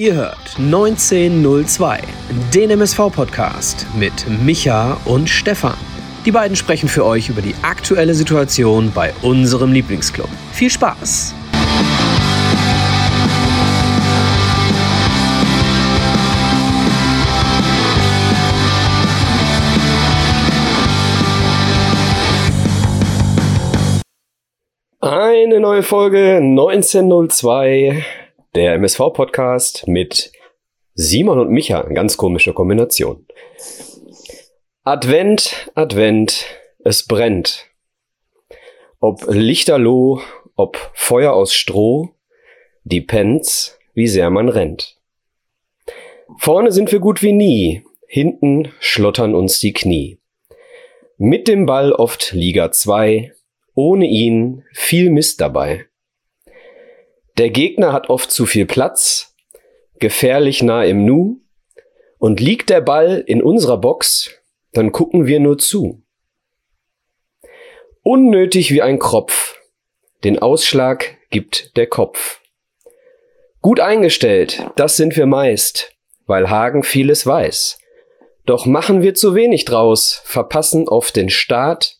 Ihr hört 1902, den MSV-Podcast mit Micha und Stefan. Die beiden sprechen für euch über die aktuelle Situation bei unserem Lieblingsclub. Viel Spaß! Eine neue Folge 1902 der MSV-Podcast mit Simon und Micha. Ganz komische Kombination. Advent, Advent, es brennt. Ob Lichterloh, ob Feuer aus Stroh, die Pens, wie sehr man rennt. Vorne sind wir gut wie nie, hinten schlottern uns die Knie. Mit dem Ball oft Liga 2, ohne ihn viel Mist dabei. Der Gegner hat oft zu viel Platz, gefährlich nah im Nu, und liegt der Ball in unserer Box, dann gucken wir nur zu. Unnötig wie ein Kropf, den Ausschlag gibt der Kopf. Gut eingestellt, das sind wir meist, weil Hagen vieles weiß. Doch machen wir zu wenig draus, verpassen oft den Start,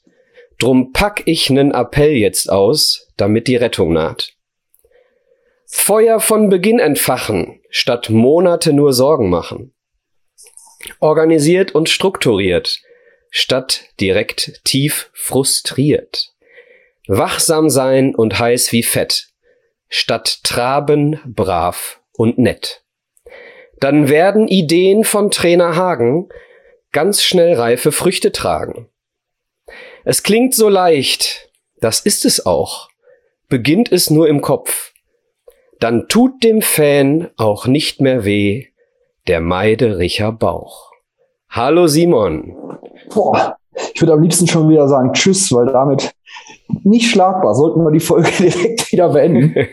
drum pack ich nen Appell jetzt aus, damit die Rettung naht. Feuer von Beginn entfachen, statt Monate nur Sorgen machen. Organisiert und strukturiert, statt direkt tief frustriert. Wachsam sein und heiß wie Fett, statt traben, brav und nett. Dann werden Ideen von Trainer Hagen ganz schnell reife Früchte tragen. Es klingt so leicht, das ist es auch. Beginnt es nur im Kopf dann tut dem Fan auch nicht mehr weh der Meidericher Bauch. Hallo Simon. Boah, ich würde am liebsten schon wieder sagen Tschüss, weil damit nicht schlagbar. Sollten wir die Folge direkt wieder beenden.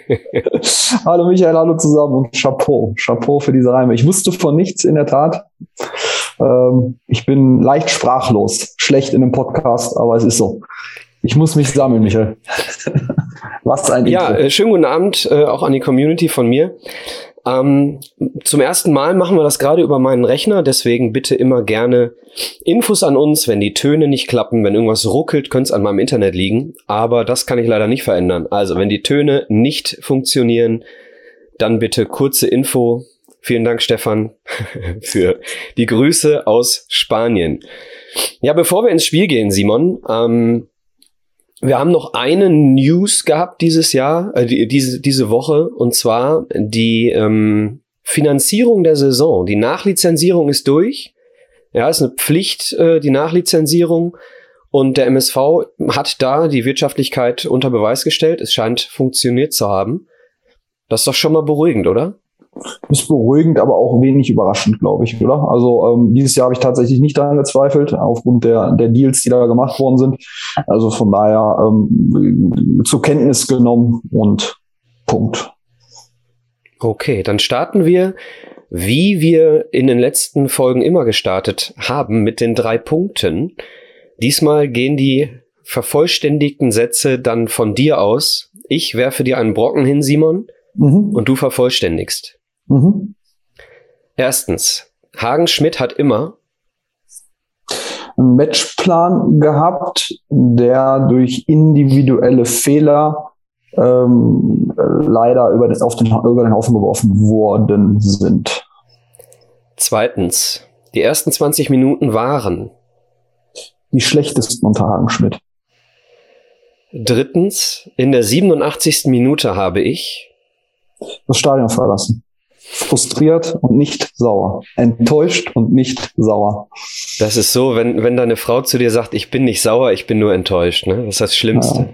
hallo Michael, hallo zusammen und Chapeau. Chapeau für diese Reime. Ich wusste von nichts in der Tat. Ähm, ich bin leicht sprachlos. Schlecht in einem Podcast, aber es ist so. Ich muss mich sammeln, Michael. Was ein Ja, äh, schönen guten Abend äh, auch an die Community von mir. Ähm, zum ersten Mal machen wir das gerade über meinen Rechner, deswegen bitte immer gerne Infos an uns, wenn die Töne nicht klappen, wenn irgendwas ruckelt, könnte es an meinem Internet liegen, aber das kann ich leider nicht verändern. Also, wenn die Töne nicht funktionieren, dann bitte kurze Info. Vielen Dank, Stefan, für die Grüße aus Spanien. Ja, bevor wir ins Spiel gehen, Simon, ähm, wir haben noch eine News gehabt dieses Jahr, äh, die, diese, diese Woche, und zwar die ähm, Finanzierung der Saison. Die Nachlizenzierung ist durch. Ja, ist eine Pflicht, äh, die Nachlizenzierung. Und der MSV hat da die Wirtschaftlichkeit unter Beweis gestellt. Es scheint funktioniert zu haben. Das ist doch schon mal beruhigend, oder? Ist beruhigend, aber auch wenig überraschend, glaube ich, oder? Also ähm, dieses Jahr habe ich tatsächlich nicht daran gezweifelt, aufgrund der, der Deals, die da gemacht worden sind. Also von daher ähm, zur Kenntnis genommen und Punkt. Okay, dann starten wir, wie wir in den letzten Folgen immer gestartet haben, mit den drei Punkten. Diesmal gehen die vervollständigten Sätze dann von dir aus. Ich werfe dir einen Brocken hin, Simon, mhm. und du vervollständigst. Mhm. Erstens, Hagen Schmidt hat immer einen Matchplan gehabt, der durch individuelle Fehler ähm, leider über den, auf den, über den Haufen geworfen worden sind. Zweitens, die ersten 20 Minuten waren die schlechtesten unter Hagen Schmidt. Drittens, in der 87. Minute habe ich das Stadion verlassen frustriert und nicht sauer. Enttäuscht und nicht sauer. Das ist so, wenn, wenn deine Frau zu dir sagt, ich bin nicht sauer, ich bin nur enttäuscht. Ne? Das ist das Schlimmste.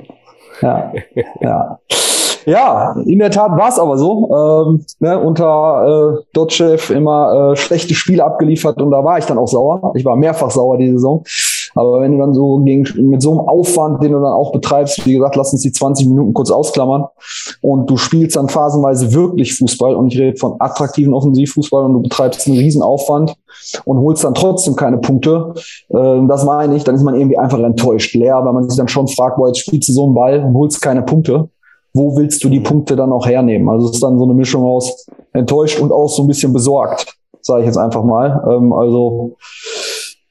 Ja, ja. ja. Ja, in der Tat war es aber so. Ähm, ne, unter äh, Dotchev immer äh, schlechte Spiele abgeliefert und da war ich dann auch sauer. Ich war mehrfach sauer die Saison. Aber wenn du dann so gegen, mit so einem Aufwand, den du dann auch betreibst, wie gesagt, lass uns die 20 Minuten kurz ausklammern und du spielst dann phasenweise wirklich Fußball und ich rede von attraktiven Offensivfußball und du betreibst einen riesen Aufwand und holst dann trotzdem keine Punkte, äh, das meine ich, dann ist man irgendwie einfach enttäuscht, leer, weil man sich dann schon fragt, boah, jetzt spielst du so einen Ball und holst keine Punkte. Wo willst du die Punkte dann auch hernehmen? Also es ist dann so eine Mischung aus enttäuscht und auch so ein bisschen besorgt, sage ich jetzt einfach mal. Ähm, also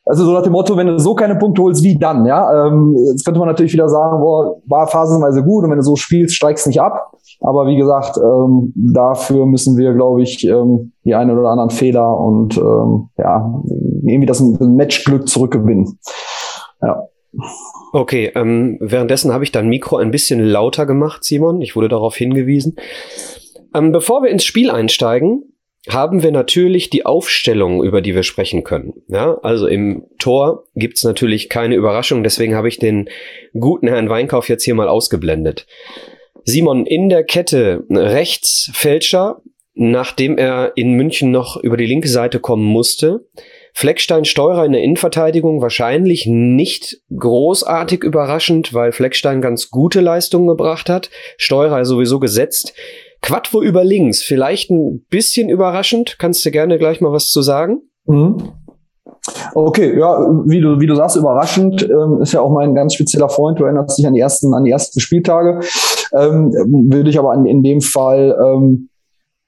also so nach dem Motto, wenn du so keine Punkte holst, wie dann? Ja, ähm, jetzt könnte man natürlich wieder sagen, boah, war phasenweise gut und wenn du so spielst, steigst nicht ab. Aber wie gesagt, ähm, dafür müssen wir, glaube ich, ähm, die einen oder anderen Fehler und ähm, ja irgendwie das Matchglück zurückgewinnen. Ja. Okay, ähm, währenddessen habe ich dein Mikro ein bisschen lauter gemacht, Simon. Ich wurde darauf hingewiesen. Ähm, bevor wir ins Spiel einsteigen, haben wir natürlich die Aufstellung, über die wir sprechen können. Ja, also im Tor gibt's natürlich keine Überraschung, deswegen habe ich den guten Herrn Weinkauf jetzt hier mal ausgeblendet. Simon, in der Kette rechts Fälscher, nachdem er in München noch über die linke Seite kommen musste. Fleckstein Steurer in der Innenverteidigung wahrscheinlich nicht großartig überraschend, weil Fleckstein ganz gute Leistungen gebracht hat. Steurer sowieso gesetzt. Quattro über links, vielleicht ein bisschen überraschend. Kannst du gerne gleich mal was zu sagen? Mhm. Okay, ja, wie du, wie du sagst, überraschend, ähm, ist ja auch mein ganz spezieller Freund. Du erinnerst dich an die ersten, an die ersten Spieltage. Ähm, würde ich aber in, in dem Fall ähm,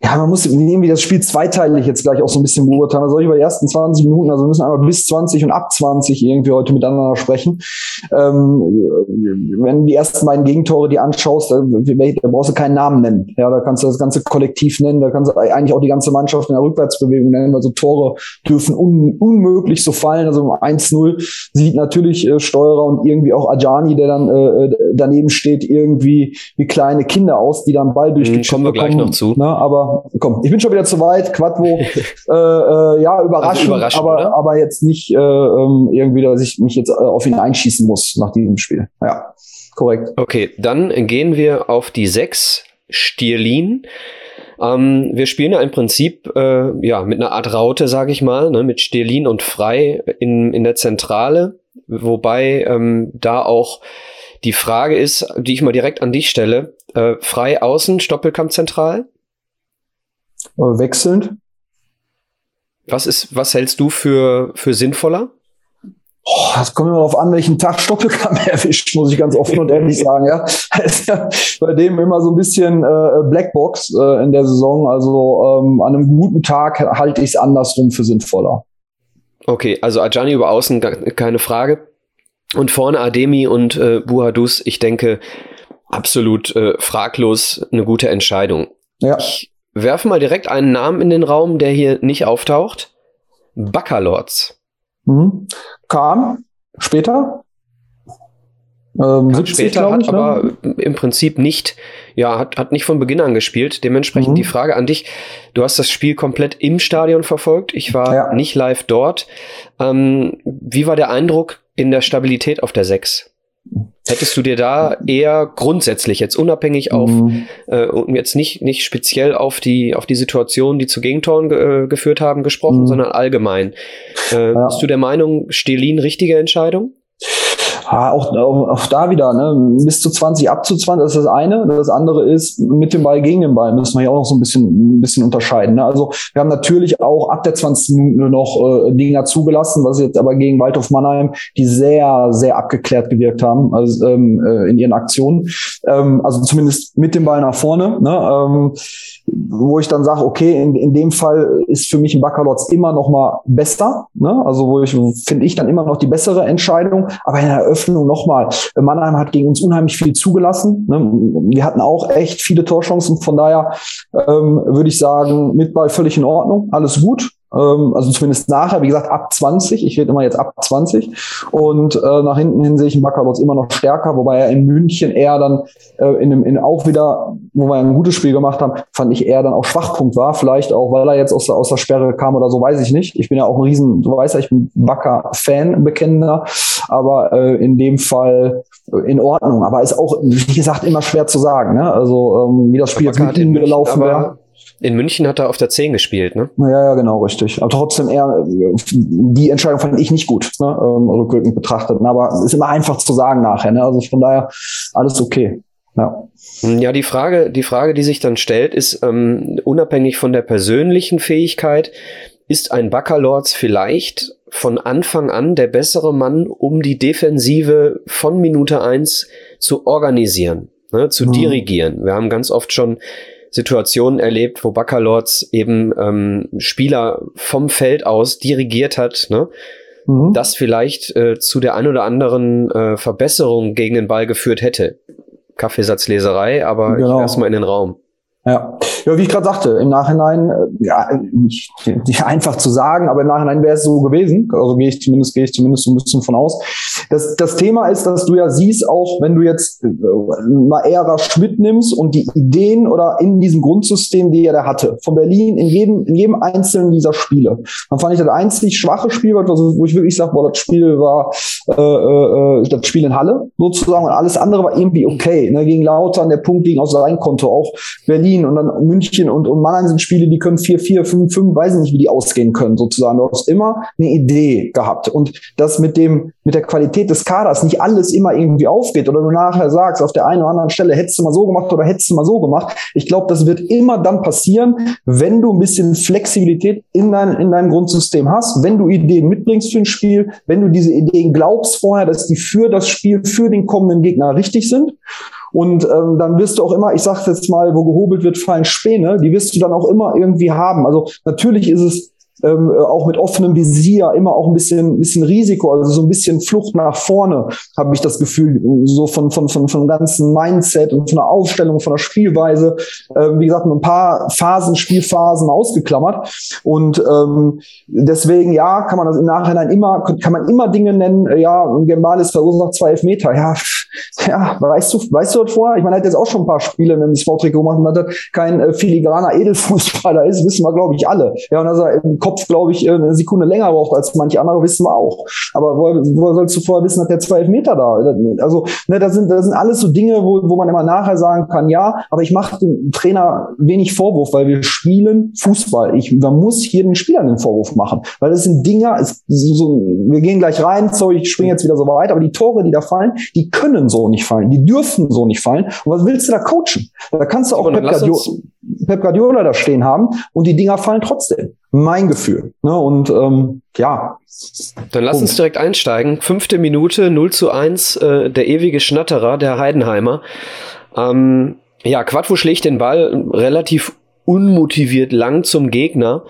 ja, man muss irgendwie das Spiel zweiteilig jetzt gleich auch so ein bisschen beurteilen. Also über die ersten 20 Minuten, also wir müssen einmal bis 20 und ab 20 irgendwie heute miteinander sprechen. Ähm, wenn die ersten beiden Gegentore die anschaust, da, da brauchst du keinen Namen nennen. Ja, da kannst du das ganze Kollektiv nennen, da kannst du eigentlich auch die ganze Mannschaft in der Rückwärtsbewegung nennen. Also Tore dürfen un, unmöglich so fallen. Also 1-0 sieht natürlich äh, Steurer und irgendwie auch Ajani, der dann äh, äh, daneben steht, irgendwie wie kleine Kinder aus, die dann Ball durch die mhm, Kommen wir gleich noch zu. Ne? Aber komm, ich bin schon wieder zu weit. Quadvo, äh, äh, ja, überraschend, also aber, aber jetzt nicht äh, ähm, irgendwie, dass ich mich jetzt äh, auf ihn einschießen muss nach diesem Spiel. Ja, korrekt. Okay, dann gehen wir auf die sechs Stierlin. Ähm, wir spielen ja im Prinzip äh, ja mit einer Art Raute, sage ich mal, ne, mit Stierlin und Frei in, in der Zentrale, wobei ähm, da auch die Frage ist, die ich mal direkt an dich stelle, äh, Frei außen, Stoppelkamp zentral? Äh, wechselnd. Was ist, was hältst du für, für sinnvoller? Oh, das kommt immer darauf an, welchen Tag Stoppelkamp erwischt, muss ich ganz offen und ehrlich sagen. Ja. ja bei dem immer so ein bisschen äh, Blackbox äh, in der Saison. Also ähm, an einem guten Tag halte ich es andersrum für sinnvoller. Okay, also Ajani über außen, keine Frage. Und vorne Ademi und äh, Buhadus, ich denke, absolut äh, fraglos eine gute Entscheidung. Ja. Ich werfen mal direkt einen Namen in den Raum, der hier nicht auftaucht. Baccalords. Mhm. Kam später. Ähm, 70, später hat ich, ne? aber im Prinzip nicht, ja, hat, hat nicht von Beginn an gespielt. Dementsprechend mhm. die Frage an dich. Du hast das Spiel komplett im Stadion verfolgt. Ich war ja. nicht live dort. Ähm, wie war der Eindruck in der Stabilität auf der 6? Hättest du dir da eher grundsätzlich jetzt unabhängig auf mhm. äh, und jetzt nicht nicht speziell auf die auf die Situation, die zu Gegentoren ge äh, geführt haben, gesprochen, mhm. sondern allgemein. Äh, ja. Bist du der Meinung, Stelin richtige Entscheidung? Ja, auch, auch, auch da wieder, ne, bis zu 20 ab zu 20, das ist das eine. Das andere ist, mit dem Ball gegen den Ball müssen wir ja auch noch so ein bisschen, ein bisschen unterscheiden. Ne? Also wir haben natürlich auch ab der 20 Minuten noch äh, Dinger zugelassen, was jetzt aber gegen Waldhof Mannheim, die sehr, sehr abgeklärt gewirkt haben, also ähm, äh, in ihren Aktionen. Ähm, also zumindest mit dem Ball nach vorne. Ne? Ähm, wo ich dann sage, okay, in, in dem Fall ist für mich ein Baccalords immer noch mal besser. Ne? Also wo ich finde ich dann immer noch die bessere Entscheidung. Aber in der Eröffnung noch mal, Mannheim hat gegen uns unheimlich viel zugelassen. Ne? Wir hatten auch echt viele Torchancen. Von daher ähm, würde ich sagen, mit Ball völlig in Ordnung, alles gut. Ähm, also zumindest nachher, wie gesagt, ab 20. Ich rede immer jetzt ab 20. Und äh, nach hinten hin sehe ich Baccalords immer noch stärker, wobei er in München eher dann äh, in in auch wieder, wo wir ein gutes Spiel gemacht haben, fand ich eher dann auch Schwachpunkt war. Vielleicht auch, weil er jetzt aus der, aus der Sperre kam oder so, weiß ich nicht. Ich bin ja auch ein riesen, du weißt ja, ich bin Backer-Fan, bekennender, aber äh, in dem Fall in Ordnung. Aber ist auch, wie gesagt, immer schwer zu sagen. Ne? Also ähm, wie das Spiel jetzt mit ihm gelaufen wäre. In München hat er auf der 10 gespielt, ne? Ja, ja, genau, richtig. Aber trotzdem eher, die Entscheidung fand ich nicht gut, ne? Ähm, rückwirkend betrachtet. Aber ist immer einfach zu sagen nachher, ne? Also von daher alles okay. Ja. Ja, die Frage, die Frage, die sich dann stellt, ist ähm, unabhängig von der persönlichen Fähigkeit, ist ein Baccalords vielleicht von Anfang an der bessere Mann, um die Defensive von Minute eins zu organisieren? ne, zu mhm. dirigieren. Wir haben ganz oft schon Situationen erlebt, wo Baccalords eben ähm, Spieler vom Feld aus dirigiert hat, ne? Mhm. das vielleicht äh, zu der ein oder anderen äh, Verbesserung gegen den Ball geführt hätte. Kaffeesatzleserei, aber genau. ich erstmal in den Raum. Ja. ja, wie ich gerade sagte, im Nachhinein, äh, ja, nicht, nicht einfach zu sagen, aber im Nachhinein wäre es so gewesen. Also gehe ich zumindest, gehe ich zumindest so ein bisschen von aus. Das, das Thema ist, dass du ja siehst, auch wenn du jetzt äh, mal Ära Schmidt nimmst und die Ideen oder in diesem Grundsystem, die er da hatte, von Berlin in jedem, in jedem einzelnen dieser Spiele. Dann fand ich das einzig schwache Spiel, wo ich wirklich sage, boah, das Spiel war äh, äh, das Spiel in Halle sozusagen und alles andere war irgendwie okay. Ne? Gegen Lautern, der Punkt ging aus sein Konto, auch Berlin Berlin und dann München und, und Mannheim sind Spiele, die können 4, 4, 5, 5, weiß ich nicht, wie die ausgehen können, sozusagen. Du hast immer eine Idee gehabt. Und das mit dem, mit der Qualität des Kaders nicht alles immer irgendwie aufgeht oder du nachher sagst, auf der einen oder anderen Stelle hättest du mal so gemacht oder hättest du mal so gemacht. Ich glaube, das wird immer dann passieren, wenn du ein bisschen Flexibilität in, dein, in deinem Grundsystem hast, wenn du Ideen mitbringst für ein Spiel, wenn du diese Ideen glaubst vorher, dass die für das Spiel, für den kommenden Gegner richtig sind. Und ähm, dann wirst du auch immer, ich sage jetzt mal, wo gehobelt wird, fallen Späne, die wirst du dann auch immer irgendwie haben. Also natürlich ist es ähm, auch mit offenem Visier immer auch ein bisschen, bisschen Risiko, also so ein bisschen Flucht nach vorne, habe ich das Gefühl, so von, von, von, von ganzen Mindset und von der Aufstellung, von der Spielweise. Ähm, wie gesagt, ein paar Phasen, Spielphasen ausgeklammert. Und ähm, deswegen, ja, kann man das im Nachhinein immer, kann man immer Dinge nennen, ja, Gembalis verursacht zwei Elfmeter. Ja, ja, weißt du, weißt du das vorher? Ich meine, er hat jetzt auch schon ein paar Spiele mit dem Sporttrikot gemacht und hat kein äh, filigraner Edelfußballer ist, wissen wir, glaube ich, alle. Ja, und dass er im Kopf, glaube ich, eine Sekunde länger braucht als manche andere, wissen wir auch. Aber woher, woher sollst du vorher wissen, dass der zwei Meter da? Also, ne, das sind, das sind alles so Dinge, wo, wo man immer nachher sagen kann, ja, aber ich mache dem Trainer wenig Vorwurf, weil wir spielen Fußball. Ich, man muss hier den Spielern den Vorwurf machen, weil das sind Dinger, es, so, wir gehen gleich rein, sorry, ich springe jetzt wieder so weit, aber die Tore, die da fallen, die können so nicht fallen, die dürfen so nicht fallen. Und was willst du da coachen? Da kannst du auch Pep Guardiola, Pep Guardiola da stehen haben und die Dinger fallen trotzdem mein Gefühl. Ne? Und ähm, ja. Dann lass uns direkt einsteigen. Fünfte Minute, 0 zu 1, äh, der ewige Schnatterer, der Heidenheimer. Ähm, ja, Quadvo schlägt den Ball relativ unmotiviert lang zum Gegner.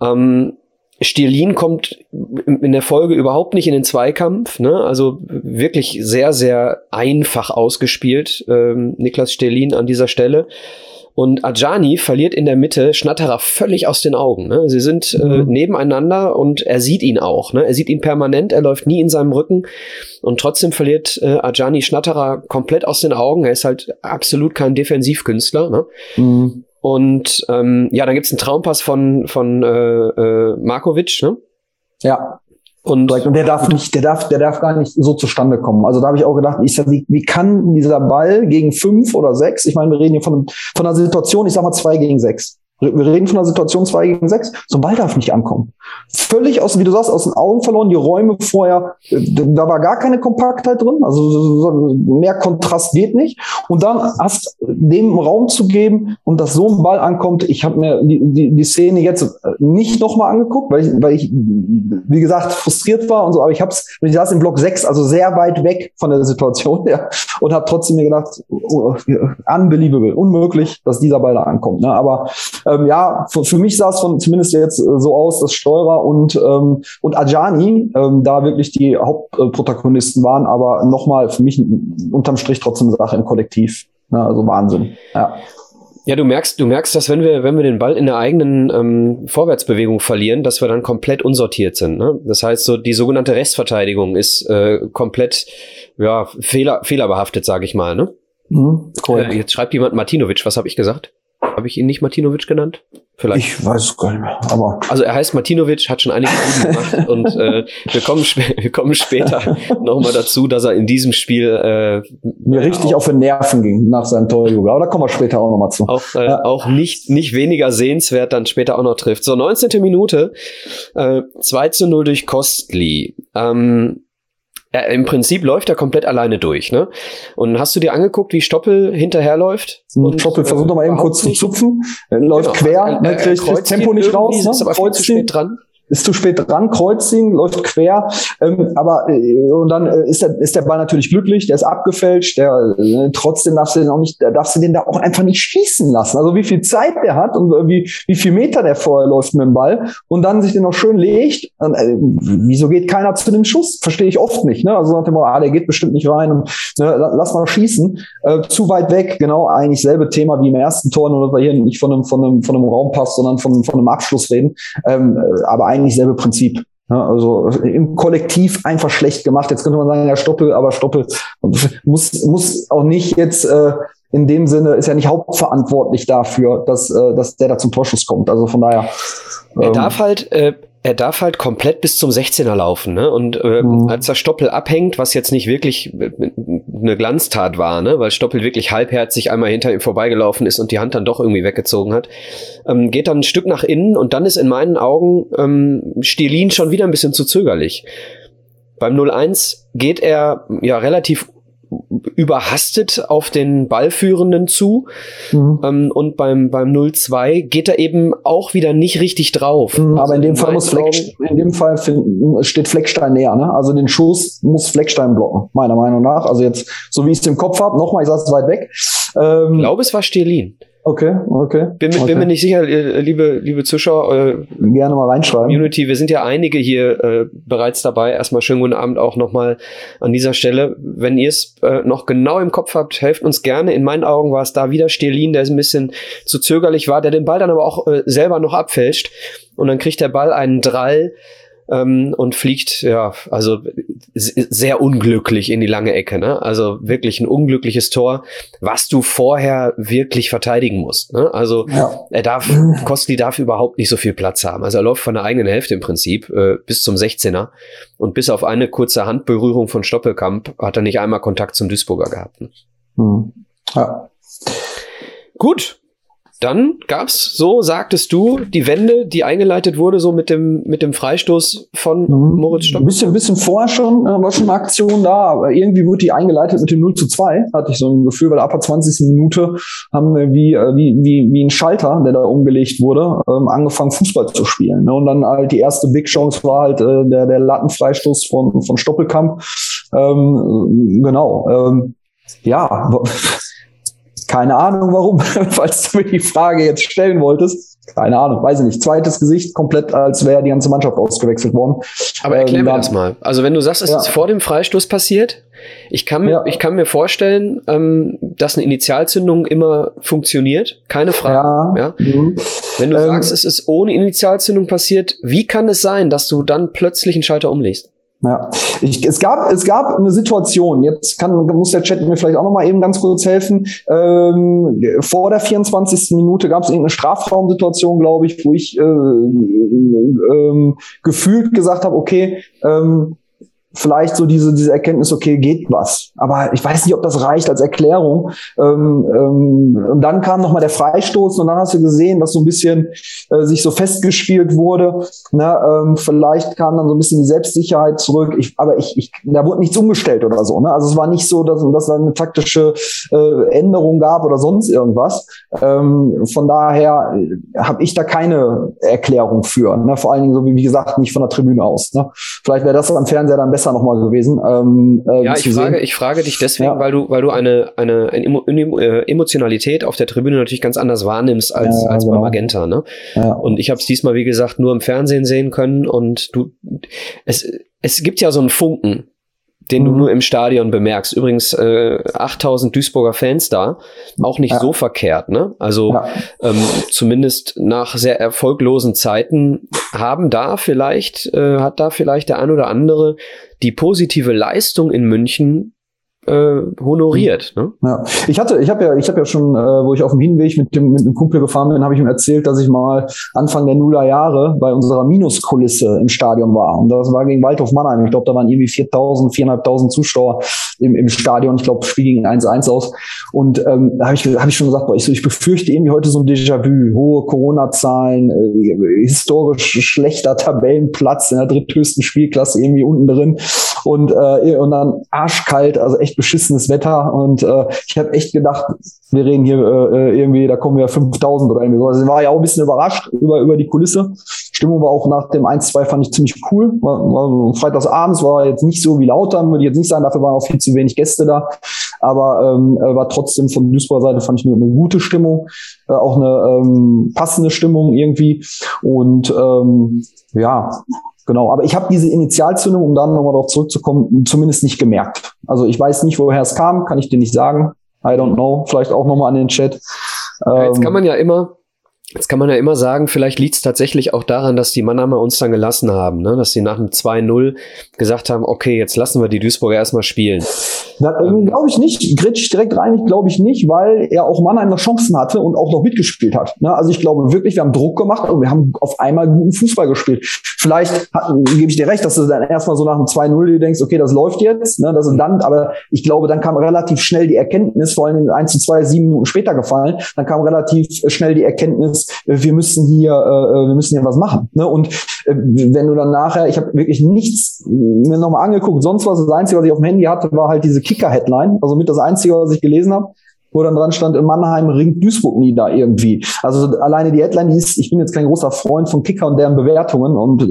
Ähm, Stierlin kommt in der Folge überhaupt nicht in den Zweikampf, ne? Also wirklich sehr, sehr einfach ausgespielt, ähm, Niklas Stierlin an dieser Stelle. Und Ajani verliert in der Mitte Schnatterer völlig aus den Augen. Ne? Sie sind äh, mhm. nebeneinander und er sieht ihn auch. Ne? Er sieht ihn permanent, er läuft nie in seinem Rücken. Und trotzdem verliert äh, Ajani Schnatterer komplett aus den Augen. Er ist halt absolut kein Defensivkünstler. Ne? Mhm. Und ähm, ja, dann gibt's einen Traumpass von, von äh, äh, Markovic. Ne? Ja. Und, und der darf nicht, der darf, der darf gar nicht so zustande kommen. Also da habe ich auch gedacht, ich sag, wie, wie kann dieser Ball gegen fünf oder sechs, ich meine, wir reden hier von, von einer Situation, ich sag mal zwei gegen sechs. Wir reden von einer Situation 2 gegen 6. So ein Ball darf nicht ankommen. Völlig aus, wie du sagst, aus den Augen verloren. Die Räume vorher, da war gar keine Kompaktheit drin. Also mehr Kontrast geht nicht. Und dann hast dem Raum zu geben und dass so ein Ball ankommt. Ich habe mir die, die, die Szene jetzt nicht nochmal angeguckt, weil ich, weil ich, wie gesagt, frustriert war und so. Aber ich habe es, ich saß im Block 6, also sehr weit weg von der Situation ja, und habe trotzdem mir gedacht, oh, unbelievable, unmöglich, dass dieser Ball da ankommt. Ne? Aber ähm, ja, für, für mich sah es von zumindest jetzt äh, so aus, dass Steurer und ähm, und Ajani ähm, da wirklich die Hauptprotagonisten waren, aber nochmal für mich unterm Strich trotzdem eine Sache im Kollektiv. Ne? Also Wahnsinn. Ja. Ja, du merkst, du merkst, dass wenn wir, wenn wir den Ball in der eigenen ähm, Vorwärtsbewegung verlieren, dass wir dann komplett unsortiert sind. Ne? Das heißt, so die sogenannte Restverteidigung ist äh, komplett ja, fehler, fehlerbehaftet, sage ich mal. Ne? Mhm, cool. äh, jetzt schreibt jemand Martinovic, was habe ich gesagt? Habe ich ihn nicht Martinovic genannt? Vielleicht. Ich weiß es gar nicht mehr. Aber also er heißt Martinovic, hat schon einige Guten gemacht und äh, wir, kommen wir kommen später nochmal dazu, dass er in diesem Spiel äh, mir richtig auf den Nerven ging nach seinem Torjubel. Aber da kommen wir später auch nochmal zu. Auch, äh, ja. auch nicht, nicht weniger sehenswert dann später auch noch trifft. So, 19. Minute, äh, 2 zu 0 durch Kostli. Ähm, ja, Im Prinzip läuft er komplett alleine durch, ne? Und hast du dir angeguckt, wie Stoppel hinterherläuft? Und Stoppel versucht äh, noch mal eben kurz zu zupfen, läuft genau. quer, er, er, er kriegt das Tempo nicht raus, ne? ist aber viel zu spät dran. Ist zu spät dran, kreuzt ihn, läuft quer, ähm, aber äh, und dann äh, ist, der, ist der Ball natürlich glücklich, der ist abgefälscht, der äh, trotzdem darfst du den auch nicht, darfst du den da auch einfach nicht schießen lassen. Also wie viel Zeit der hat und äh, wie, wie viel Meter der vorher läuft mit dem Ball und dann sich den noch schön legt. Und, äh, wieso geht keiner zu dem Schuss? Verstehe ich oft nicht. Ne? Also nach dem ah, der geht bestimmt nicht rein und ne, lass mal schießen. Äh, zu weit weg, genau, eigentlich selbe Thema wie im ersten Tor, nur dass wir hier nicht von einem, von einem, von einem Raumpass, sondern von, von einem Abschluss reden. Ähm, äh, aber eigentlich selbe Prinzip. Ja, also im Kollektiv einfach schlecht gemacht. Jetzt könnte man sagen, ja, Stoppel, aber Stoppel muss, muss auch nicht jetzt äh, in dem Sinne, ist ja nicht hauptverantwortlich dafür, dass, äh, dass der da zum Torschuss kommt. Also von daher. Ähm, er darf halt, äh, er darf halt komplett bis zum 16er laufen, ne? Und äh, mhm. als der Stoppel abhängt, was jetzt nicht wirklich äh, eine Glanztat war, ne? Weil Stoppel wirklich halbherzig einmal hinter ihm vorbeigelaufen ist und die Hand dann doch irgendwie weggezogen hat, ähm, geht dann ein Stück nach innen und dann ist in meinen Augen ähm, Stilin schon wieder ein bisschen zu zögerlich. Beim 0-1 geht er ja relativ überhastet auf den Ballführenden zu. Mhm. Ähm, und beim, beim 0-2 geht er eben auch wieder nicht richtig drauf. Mhm, aber in dem Fall muss Fleck, in dem Fall steht Fleckstein näher, ne? Also den Schuss muss Fleckstein blocken, meiner Meinung nach. Also jetzt, so wie ich es im Kopf habe, nochmal, ich saß weit weg. Ähm, ich glaube, es war Stirlin. Okay, okay. Bin, okay. bin mir nicht sicher, liebe, liebe Zuschauer. Äh, Gerne mal reinschreiben. Community, wir sind ja einige hier äh, bereits dabei. Erstmal schönen guten Abend auch nochmal an dieser Stelle. Wenn ihr es äh, noch genau im Kopf habt, helft uns gerne. In meinen Augen war es da wieder Stelin, der ein bisschen zu zögerlich war, der den Ball dann aber auch äh, selber noch abfälscht. Und dann kriegt der Ball einen Drall ähm, und fliegt, ja, also sehr unglücklich in die lange Ecke. Ne? Also wirklich ein unglückliches Tor, was du vorher wirklich verteidigen musst. Ne? Also ja. er darf, Kostli darf überhaupt nicht so viel Platz haben. Also er läuft von der eigenen Hälfte im Prinzip äh, bis zum 16er und bis auf eine kurze Handberührung von Stoppelkamp hat er nicht einmal Kontakt zum Duisburger gehabt. Ne? Mhm. Ja. Gut, dann gab's, so sagtest du, die Wende, die eingeleitet wurde, so mit dem, mit dem Freistoß von mhm. Moritz Stock. Ein bisschen, bisschen vorher schon, äh, war schon eine Aktion da, aber irgendwie wurde die eingeleitet mit dem 0 zu 2, hatte ich so ein Gefühl, weil ab der 20. Minute haben wir wie, äh, wie, wie, wie ein Schalter, der da umgelegt wurde, ähm, angefangen Fußball zu spielen. Ne? Und dann halt die erste Big Chance war halt äh, der, der Lattenfreistoß von, von Stoppelkamp. Ähm, genau. Ähm, ja, keine Ahnung warum, falls du mir die Frage jetzt stellen wolltest. Keine Ahnung, weiß ich nicht. Zweites Gesicht, komplett, als wäre die ganze Mannschaft ausgewechselt worden. Aber erklär ähm, mir das mal. Also wenn du sagst, es ja. ist vor dem Freistoß passiert, ich kann mir, ja. ich kann mir vorstellen, ähm, dass eine Initialzündung immer funktioniert. Keine Frage. Ja. ja. Mhm. Wenn du ähm, sagst, es ist ohne Initialzündung passiert, wie kann es sein, dass du dann plötzlich einen Schalter umlegst? Ja, ich, es gab es gab eine Situation. Jetzt kann muss der Chat mir vielleicht auch noch mal eben ganz kurz helfen. Ähm, vor der 24. Minute gab es irgendeine Strafraumsituation, glaube ich, wo ich äh, ähm, gefühlt gesagt habe, okay, ähm, vielleicht so diese, diese Erkenntnis, okay, geht was. Aber ich weiß nicht, ob das reicht als Erklärung. Ähm, ähm, und dann kam nochmal der Freistoß und dann hast du gesehen, dass so ein bisschen äh, sich so festgespielt wurde. Ne? Ähm, vielleicht kam dann so ein bisschen die Selbstsicherheit zurück. Ich, aber ich, ich, da wurde nichts umgestellt oder so. Ne? Also es war nicht so, dass, da eine taktische äh, Änderung gab oder sonst irgendwas. Ähm, von daher äh, habe ich da keine Erklärung für. Ne? Vor allen Dingen so wie, wie gesagt, nicht von der Tribüne aus. Ne? Vielleicht wäre das am Fernseher dann besser besser nochmal gewesen. Ähm, äh, ja, ich frage, ich frage dich deswegen, ja. weil du, weil du eine, eine, eine äh, Emotionalität auf der Tribüne natürlich ganz anders wahrnimmst als, ja, als genau. beim Magenta. Ne? Ja. Und ich habe es diesmal, wie gesagt, nur im Fernsehen sehen können und du, es, es gibt ja so einen Funken den du mhm. nur im Stadion bemerkst. Übrigens äh, 8000 Duisburger Fans da, auch nicht ja. so verkehrt. Ne? Also ja. ähm, zumindest nach sehr erfolglosen Zeiten haben da vielleicht, äh, hat da vielleicht der ein oder andere die positive Leistung in München äh, honoriert. Ne? Ja, ich hatte, ich habe ja, ich habe ja schon, äh, wo ich auf dem Hinweg mit dem mit einem Kumpel gefahren bin, habe ich ihm erzählt, dass ich mal Anfang der Nuller Jahre bei unserer Minuskulisse im Stadion war. Und das war gegen Waldhof Mannheim. Ich glaube, da waren irgendwie 4.000, 4.500 Zuschauer im, im Stadion. Ich glaube, Spiel gegen 1-1 aus. Und ähm, da habe ich, hab ich schon gesagt, boah, ich, so, ich befürchte irgendwie heute so ein Déjà-vu. Hohe Corona-Zahlen, äh, historisch schlechter Tabellenplatz in der dritthöchsten Spielklasse irgendwie unten drin. Und, äh, und dann arschkalt, also echt beschissenes Wetter. Und äh, ich habe echt gedacht, wir reden hier äh, irgendwie, da kommen wir 5000 oder irgendwie so. Also ich war ja auch ein bisschen überrascht über, über die Kulisse. Stimmung war auch nach dem 1-2 fand ich ziemlich cool. War, freitagsabends war jetzt nicht so wie lauter, würde ich jetzt nicht sagen, dafür waren auch viel zu wenig Gäste da. Aber ähm, äh, war trotzdem von Duisburger Seite fand ich nur eine gute Stimmung, äh, auch eine ähm, passende Stimmung irgendwie. Und ähm, ja, Genau, aber ich habe diese Initialzündung, um dann nochmal darauf zurückzukommen, zumindest nicht gemerkt. Also ich weiß nicht, woher es kam, kann ich dir nicht sagen. I don't know. Vielleicht auch nochmal an den Chat. Ja, jetzt kann man ja immer, Jetzt kann man ja immer sagen, vielleicht liegt es tatsächlich auch daran, dass die Mannheimer uns dann gelassen haben, ne? dass sie nach dem 2-0 gesagt haben, okay, jetzt lassen wir die Duisburger erstmal spielen. Ähm, glaube ich nicht. Gritsch direkt rein, glaube ich nicht, weil er auch Mannheim noch Chancen hatte und auch noch mitgespielt hat. Ne? Also ich glaube wirklich, wir haben Druck gemacht und wir haben auf einmal guten Fußball gespielt. Vielleicht gebe ich dir recht, dass du dann erstmal so nach dem 2-0 denkst, okay, das läuft jetzt, ne? das ist dann, aber ich glaube, dann kam relativ schnell die Erkenntnis, vor allem in 1 zu 2, sieben Minuten später gefallen, dann kam relativ schnell die Erkenntnis, wir müssen hier, äh, wir müssen hier was machen. Ne? Und äh, wenn du dann nachher, ich habe wirklich nichts mir nochmal angeguckt, sonst was, das Einzige, was ich auf dem Handy hatte, war halt diese Kicker-Headline, also mit das Einzige, was ich gelesen habe wo dann dran stand, in Mannheim ringt Duisburg nieder irgendwie. Also alleine die Headline, ist, ich bin jetzt kein großer Freund von Kicker und deren Bewertungen und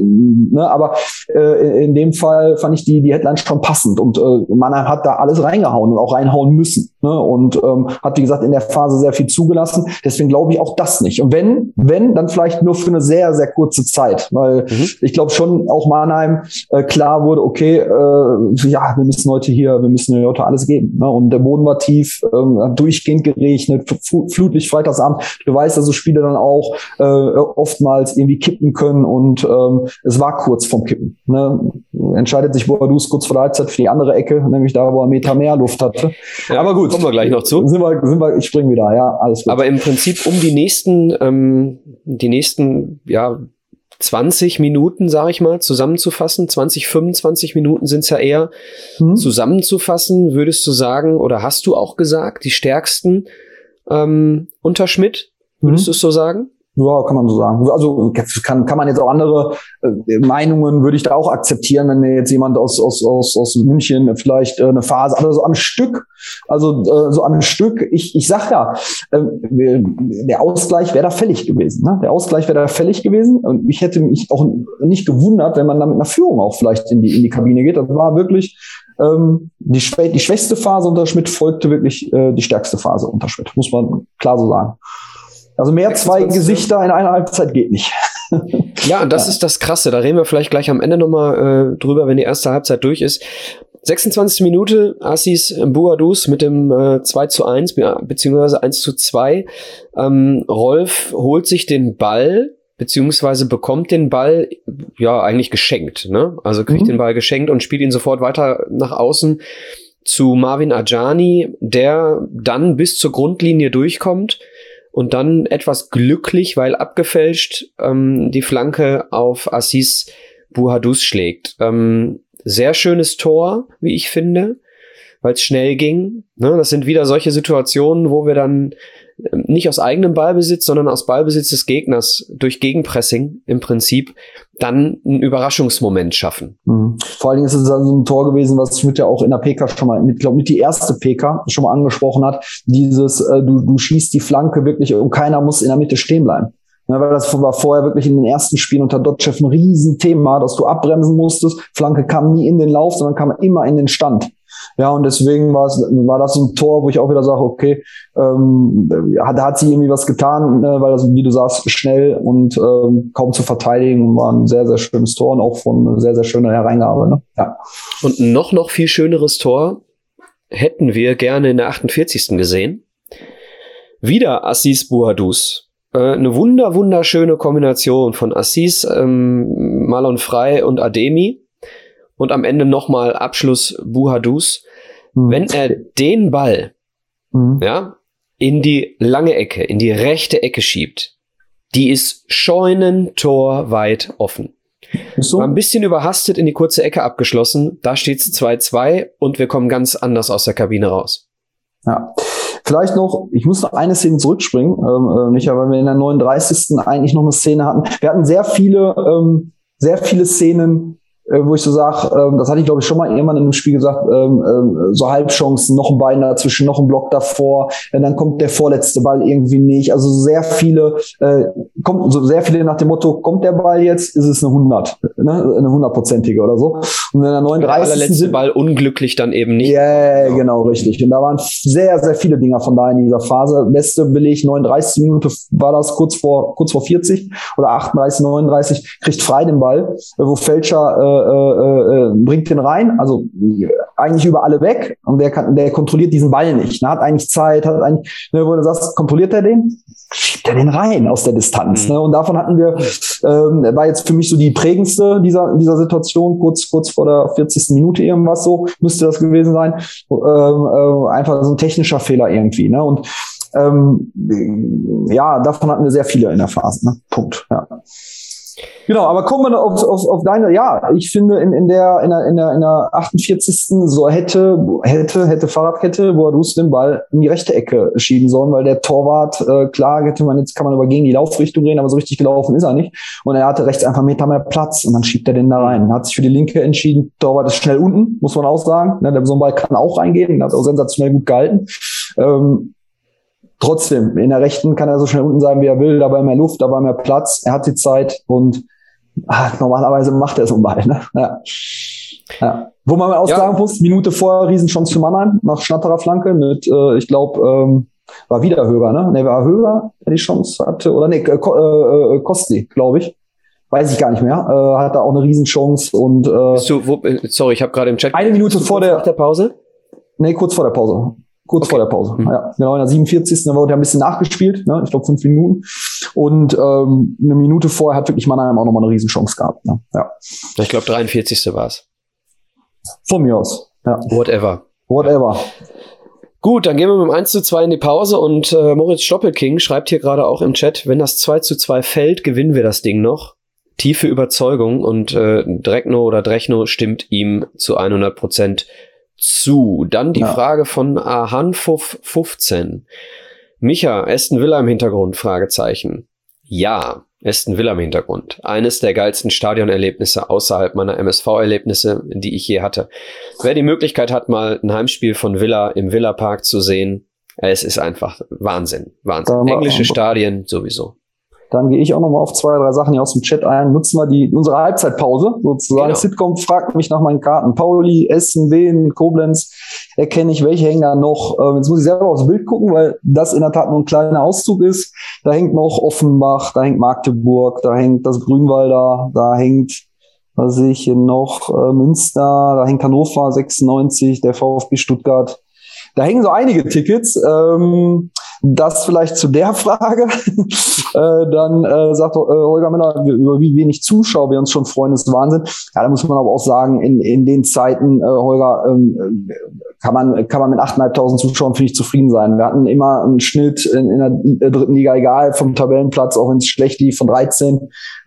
ne, aber äh, in dem Fall fand ich die die Headline schon passend und äh, Mannheim hat da alles reingehauen und auch reinhauen müssen ne, und ähm, hat wie gesagt in der Phase sehr viel zugelassen. Deswegen glaube ich auch das nicht. Und wenn wenn dann vielleicht nur für eine sehr sehr kurze Zeit, weil mhm. ich glaube schon auch Mannheim äh, klar wurde, okay, äh, ja wir müssen heute hier, wir müssen heute alles geben. Ne, und der Boden war tief. Ähm, durchgehend geregnet, Flutlicht freitagsabend. Du weißt, dass so Spiele dann auch äh, oftmals irgendwie kippen können und ähm, es war kurz vom Kippen. Ne? Entscheidet sich Boadus kurz vor der Halbzeit für die andere Ecke, nämlich da, wo er Meter mehr Luft hatte. Ja, Aber gut. Kommen wir gleich noch zu. Sind wir, sind wir, ich springe wieder, ja, alles gut. Aber im Prinzip um die nächsten, ähm, die nächsten, ja, 20 Minuten, sage ich mal, zusammenzufassen, 20, 25 Minuten sind es ja eher, mhm. zusammenzufassen, würdest du sagen, oder hast du auch gesagt, die stärksten ähm, unter Schmidt, würdest mhm. du es so sagen? Ja, kann man so sagen. Also kann, kann man jetzt auch andere äh, Meinungen würde ich da auch akzeptieren, wenn mir jetzt jemand aus, aus, aus, aus München vielleicht äh, eine Phase, also so am Stück, also äh, so am Stück, ich, ich sag ja, äh, der Ausgleich wäre da fällig gewesen. Ne? Der Ausgleich wäre da fällig gewesen und ich hätte mich auch nicht gewundert, wenn man da mit einer Führung auch vielleicht in die, in die Kabine geht. Das war wirklich ähm, die, die schwächste Phase unter Schmidt folgte wirklich äh, die stärkste Phase unter Schmidt, muss man klar so sagen. Also mehr zwei Gesichter in einer Halbzeit geht nicht. ja, das ja. ist das Krasse. Da reden wir vielleicht gleich am Ende nochmal äh, drüber, wenn die erste Halbzeit durch ist. 26. Minute, Assis Buadus mit dem äh, 2 zu 1, beziehungsweise 1 zu 2. Ähm, Rolf holt sich den Ball, beziehungsweise bekommt den Ball, ja, eigentlich geschenkt, ne? Also kriegt mhm. den Ball geschenkt und spielt ihn sofort weiter nach außen zu Marvin Ajani, der dann bis zur Grundlinie durchkommt und dann etwas glücklich, weil abgefälscht, ähm, die Flanke auf Assis Buhadus schlägt. Ähm, sehr schönes Tor, wie ich finde, weil es schnell ging. Ne? Das sind wieder solche Situationen, wo wir dann nicht aus eigenem Ballbesitz, sondern aus Ballbesitz des Gegners durch Gegenpressing im Prinzip dann einen Überraschungsmoment schaffen. Mhm. Vor allen Dingen ist es dann so ein Tor gewesen, was Schmidt ja auch in der PK schon mal, mit, glaube mit die erste PK schon mal angesprochen hat. Dieses, äh, du, du schießt die Flanke wirklich und keiner muss in der Mitte stehen bleiben. Ja, weil das war vorher wirklich in den ersten Spielen unter Dotchev ein Riesenthema, dass du abbremsen musstest. Flanke kam nie in den Lauf, sondern kam immer in den Stand. Ja, und deswegen war es, war das ein Tor, wo ich auch wieder sage, okay, ähm, da hat sie irgendwie was getan, ne, weil das, wie du sagst, schnell und ähm, kaum zu verteidigen war ein sehr, sehr schönes Tor und auch von sehr, sehr schöner Hereingabe. Ne? Ja. Und noch, noch viel schöneres Tor hätten wir gerne in der 48. gesehen. Wieder Assis Buhadus. Äh, eine wunder, wunderschöne Kombination von Assis, ähm, Malon Frei und Ademi und am Ende nochmal Abschluss Buhadus. Mhm. Wenn er den Ball, mhm. ja, in die lange Ecke, in die rechte Ecke schiebt, die ist scheunentorweit offen. So. War ein bisschen überhastet in die kurze Ecke abgeschlossen. Da steht's 2-2 und wir kommen ganz anders aus der Kabine raus. Ja. Vielleicht noch, ich muss noch eine Szene zurückspringen, ähm, äh, Micha, weil wir in der 39. eigentlich noch eine Szene hatten. Wir hatten sehr viele, ähm, sehr viele Szenen äh, wo ich so sage, ähm, das hatte ich glaube ich schon mal irgendwann in einem Spiel gesagt, ähm, ähm, so Halbchancen, noch ein Bein dazwischen, noch ein Block davor, äh, dann kommt der vorletzte Ball irgendwie nicht. Also sehr viele, äh, kommt so sehr viele nach dem Motto, kommt der Ball jetzt, ist es eine 100, ne? eine hundertprozentige oder so. Und in der 39. Der letzte Ball unglücklich dann eben nicht. Ja, yeah, genau, richtig. Und da waren sehr, sehr viele Dinger von da in dieser Phase. Beste Beleg, 39 Minuten war das kurz vor, kurz vor 40 oder 38, 39, kriegt frei den Ball, wo Fälscher äh, äh, äh, bringt den rein, also eigentlich über alle weg und der kann, der kontrolliert diesen Ball nicht. Ne? Hat eigentlich Zeit, hat eigentlich, ne, wo du sagst, kontrolliert er den? Schiebt er den rein aus der Distanz. Mhm. Ne? Und davon hatten wir, ähm, war jetzt für mich so die prägendste dieser, dieser Situation, kurz, kurz vor der 40. Minute irgendwas so, müsste das gewesen sein. Ähm, äh, einfach so ein technischer Fehler irgendwie. Ne? Und ähm, ja, davon hatten wir sehr viele in der Phase. Ne? Punkt. Ja. Genau, aber kommen wir auf, auf, auf deine, ja, ich finde in, in, der, in, der, in, der, in der 48. so hätte, hätte, hätte Fahrradkette, wo du den Ball in die rechte Ecke schieben sollen, weil der Torwart, äh, klar, hätte man jetzt kann man aber gegen die Laufrichtung reden, aber so richtig gelaufen ist er nicht. Und er hatte rechts einfach Meter mehr Platz und dann schiebt er den da rein. Hat sich für die linke entschieden. Torwart ist schnell unten, muss man auch sagen. Ne, so ein Ball kann auch reingehen, hat auch sensationell gut gehalten. Ähm, trotzdem, in der rechten kann er so schnell unten sein, wie er will, da war mehr Luft, da war mehr Platz, er hat die Zeit und ach, normalerweise macht er so einen Ball. Ne? Ja. Ja. Wo man auch ja. sagen muss, Minute vorher Riesenchance für Mannheim nach Schnatterer Flanke mit, äh, ich glaube, ähm, war wieder Höger, ne? Ne, war Höger, der die Chance hatte. Oder nee, äh, äh, Kosti, glaube ich. Weiß ich gar nicht mehr. Äh, hat da auch eine Riesenchance und äh, du, wo, sorry, ich habe gerade im Chat. Eine Minute vor der, der Pause? Nee, kurz vor der Pause. Kurz okay. vor der Pause. Mhm. Ja, genau, in der 47. Da wurde ja ein bisschen nachgespielt, ne? ich glaube fünf Minuten. Und ähm, eine Minute vorher hat wirklich Mannheim auch nochmal eine Riesenchance gehabt. Ne? Ja. Ich glaube 43. war es. Von mir aus. Ja. Whatever. Whatever. Gut, dann gehen wir mit dem 1 zu 2 in die Pause und äh, Moritz Stoppelking schreibt hier gerade auch im Chat, wenn das 2 zu 2 fällt, gewinnen wir das Ding noch. Tiefe Überzeugung und äh, Dregno oder Drechno stimmt ihm zu 100 Prozent zu. Dann die ja. Frage von Ahanfuf 15. Micha, Aston Villa im Hintergrund? Fragezeichen. Ja, Aston Villa im Hintergrund. Eines der geilsten Stadionerlebnisse außerhalb meiner MSV-Erlebnisse, die ich je hatte. Wer die Möglichkeit hat, mal ein Heimspiel von Villa im Villa Park zu sehen, es ist einfach Wahnsinn. Wahnsinn. Englische Stadien sowieso. Dann gehe ich auch noch mal auf zwei, drei Sachen hier aus dem Chat ein. Nutzen wir die, unsere Halbzeitpause sozusagen. Genau. Sitcom fragt mich nach meinen Karten. Pauli, Essen, Wien, Koblenz. Erkenne ich, welche hängen da noch. Ähm, jetzt muss ich selber aufs Bild gucken, weil das in der Tat nur ein kleiner Auszug ist. Da hängt noch Offenbach, da hängt Magdeburg, da hängt das Grünwalder, da hängt, was sehe ich hier noch, äh, Münster, da hängt Hannover 96, der VfB Stuttgart. Da hängen so einige Tickets. Ähm, das vielleicht zu der Frage. äh, dann äh, sagt äh, Holger Müller, über wie wenig Zuschauer wir uns schon freuen, ist Wahnsinn. Ja, da muss man aber auch sagen, in, in den Zeiten, äh, Holger, ähm, kann man, kann man mit 8.500 Zuschauern, finde ich, zufrieden sein. Wir hatten immer einen Schnitt in, in der dritten Liga, egal vom Tabellenplatz, auch wenn es schlecht lief, von 13,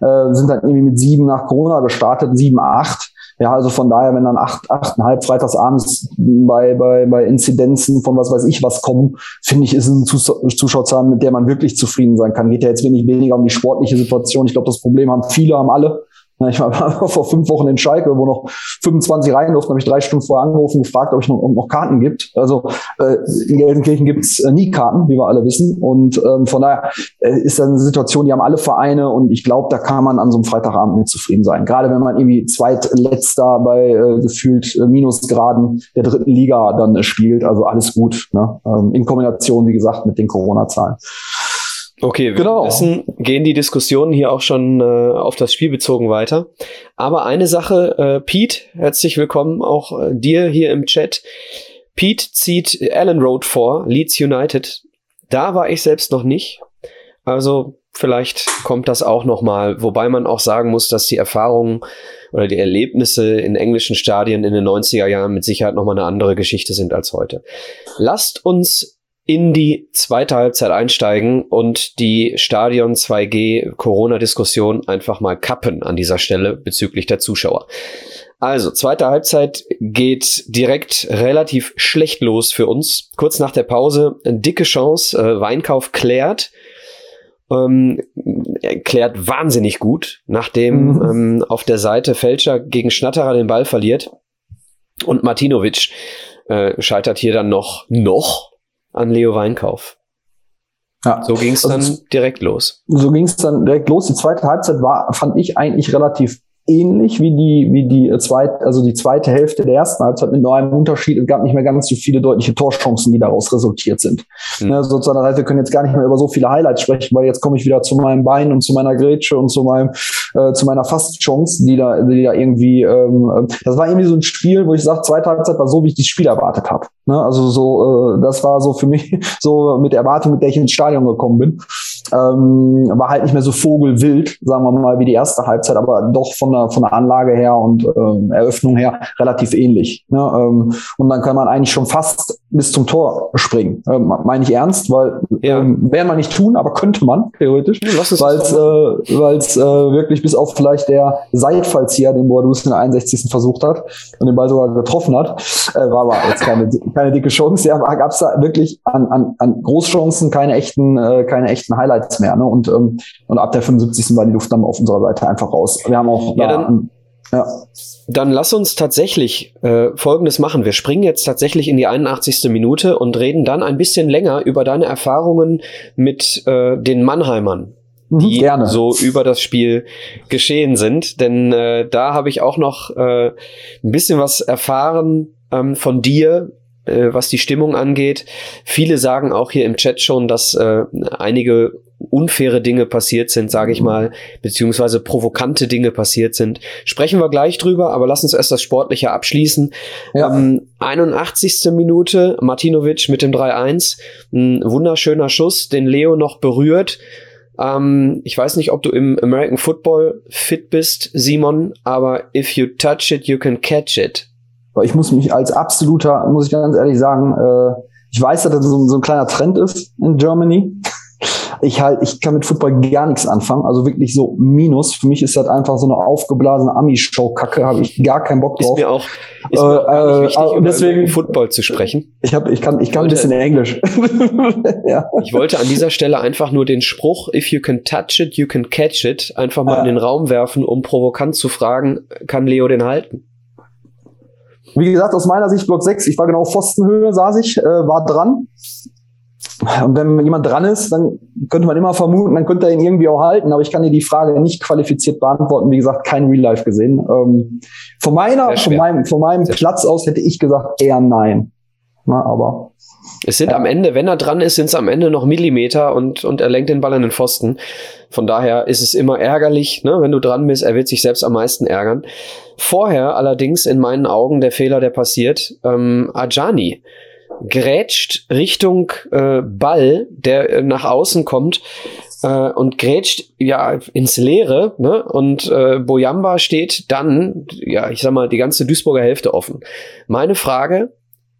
äh, sind dann irgendwie mit sieben nach Corona gestartet, sieben, acht. Ja, also von daher, wenn dann acht, achteinhalb freitagsabends bei, bei, bei Inzidenzen von was weiß ich was kommen, finde ich, ist es eine Zuschauerzahl, mit der man wirklich zufrieden sein kann. Geht ja jetzt wenig weniger um die sportliche Situation. Ich glaube, das Problem haben viele, haben alle. Ich war vor fünf Wochen in Schalke, wo noch 25 rein durften, habe ich drei Stunden vorher angerufen gefragt, ob es noch, noch Karten gibt. Also äh, in Gelsenkirchen gibt's äh, nie Karten, wie wir alle wissen. Und ähm, von daher äh, ist das eine Situation, die haben alle Vereine und ich glaube, da kann man an so einem Freitagabend nicht zufrieden sein. Gerade wenn man irgendwie zweitletzter bei äh, gefühlt äh, Minusgraden der dritten Liga dann äh, spielt. Also alles gut. Ne? Ähm, in Kombination, wie gesagt, mit den Corona-Zahlen. Okay, genau. währenddessen gehen die Diskussionen hier auch schon äh, auf das Spiel bezogen weiter. Aber eine Sache, äh, Pete, herzlich willkommen auch äh, dir hier im Chat. Pete zieht Allen Road vor, Leeds United. Da war ich selbst noch nicht. Also vielleicht kommt das auch noch mal, wobei man auch sagen muss, dass die Erfahrungen oder die Erlebnisse in englischen Stadien in den 90er Jahren mit Sicherheit noch mal eine andere Geschichte sind als heute. Lasst uns in die zweite Halbzeit einsteigen und die Stadion 2G Corona-Diskussion einfach mal kappen an dieser Stelle bezüglich der Zuschauer. Also, zweite Halbzeit geht direkt relativ schlecht los für uns. Kurz nach der Pause, eine dicke Chance, äh, Weinkauf klärt. ähm, erklärt wahnsinnig gut, nachdem mhm. ähm, auf der Seite Fälscher gegen Schnatterer den Ball verliert und Martinovic äh, scheitert hier dann noch, noch an Leo Weinkauf. Ja. So ging es also dann direkt los. So ging es dann direkt los. Die zweite Halbzeit war, fand ich eigentlich relativ ähnlich wie die, wie die zweite, also die zweite Hälfte der ersten Halbzeit mit nur einem Unterschied. Es gab nicht mehr ganz so viele deutliche Torchancen, die daraus resultiert sind. Mhm. Ne, sozusagen, das heißt, wir können jetzt gar nicht mehr über so viele Highlights sprechen, weil jetzt komme ich wieder zu meinem Bein und zu meiner Grätsche und zu meinem, äh, zu meiner Fastchance, die da, die da irgendwie, ähm, das war irgendwie so ein Spiel, wo ich sage, zweite Halbzeit war so, wie ich das Spiel erwartet habe. Ne? Also so, äh, das war so für mich so mit der Erwartung, mit der ich ins Stadion gekommen bin. Ähm, war halt nicht mehr so vogelwild, sagen wir mal, wie die erste Halbzeit, aber doch von der, von der Anlage her und ähm, Eröffnung her relativ ähnlich. Ne? Ähm, und dann kann man eigentlich schon fast bis zum Tor springen. Ähm, Meine ich ernst, weil ja. ähm, werden wir nicht tun, aber könnte man theoretisch, weil es äh, weil's, äh, wirklich bis auf vielleicht der Seitfallzieher, den Boadus in der 61. versucht hat und den Ball sogar getroffen hat, äh, war aber jetzt keine, keine dicke Chance. Ja, gab es da wirklich an, an, an Großchancen keine echten, äh, keine echten Highlights mehr. Ne? Und, ähm, und ab der 75. war die Luft dann auf unserer Seite einfach raus. Wir haben auch ja, da, dann, ja. Dann lass uns tatsächlich äh, Folgendes machen. Wir springen jetzt tatsächlich in die 81. Minute und reden dann ein bisschen länger über deine Erfahrungen mit äh, den Mannheimern, die Gerne. so über das Spiel geschehen sind. Denn äh, da habe ich auch noch äh, ein bisschen was erfahren ähm, von dir, äh, was die Stimmung angeht. Viele sagen auch hier im Chat schon, dass äh, einige unfaire Dinge passiert sind, sage ich mal, beziehungsweise provokante Dinge passiert sind. Sprechen wir gleich drüber, aber lass uns erst das Sportliche abschließen. Ja. Ähm, 81. Minute, Martinovic mit dem 3-1, ein wunderschöner Schuss, den Leo noch berührt. Ähm, ich weiß nicht, ob du im American Football fit bist, Simon, aber if you touch it, you can catch it. Ich muss mich als absoluter, muss ich ganz ehrlich sagen, äh, ich weiß, dass das so, so ein kleiner Trend ist in Germany ich halt, ich kann mit Football gar nichts anfangen. Also wirklich so Minus. Für mich ist das einfach so eine aufgeblasene Ami-Show-Kacke. Habe ich gar keinen Bock drauf. Ist mir auch, ist mir auch äh, wichtig, äh, deswegen Football zu sprechen. Ich habe, ich kann, ich kann wollte, ein bisschen Englisch. ja. Ich wollte an dieser Stelle einfach nur den Spruch "If you can touch it, you can catch it" einfach mal ja. in den Raum werfen, um provokant zu fragen, kann Leo den halten? Wie gesagt, aus meiner Sicht Block 6, ich war genau auf Pfostenhöhe, saß ich, äh, war dran. Und wenn jemand dran ist, dann könnte man immer vermuten, dann könnte er ihn irgendwie auch halten. Aber ich kann dir die Frage nicht qualifiziert beantworten. Wie gesagt, kein Real Life gesehen. Ähm, von meiner, von meinem, von meinem Platz aus hätte ich gesagt eher nein. Na, aber es sind ja. am Ende, wenn er dran ist, sind es am Ende noch Millimeter und, und er lenkt den Ball an den Pfosten. Von daher ist es immer ärgerlich, ne, wenn du dran bist. Er wird sich selbst am meisten ärgern. Vorher allerdings in meinen Augen der Fehler, der passiert, ähm, Ajani grätscht Richtung äh, Ball, der äh, nach außen kommt äh, und grätscht ja ins Leere, ne? Und äh, Boyamba steht dann, ja, ich sag mal, die ganze Duisburger Hälfte offen. Meine Frage,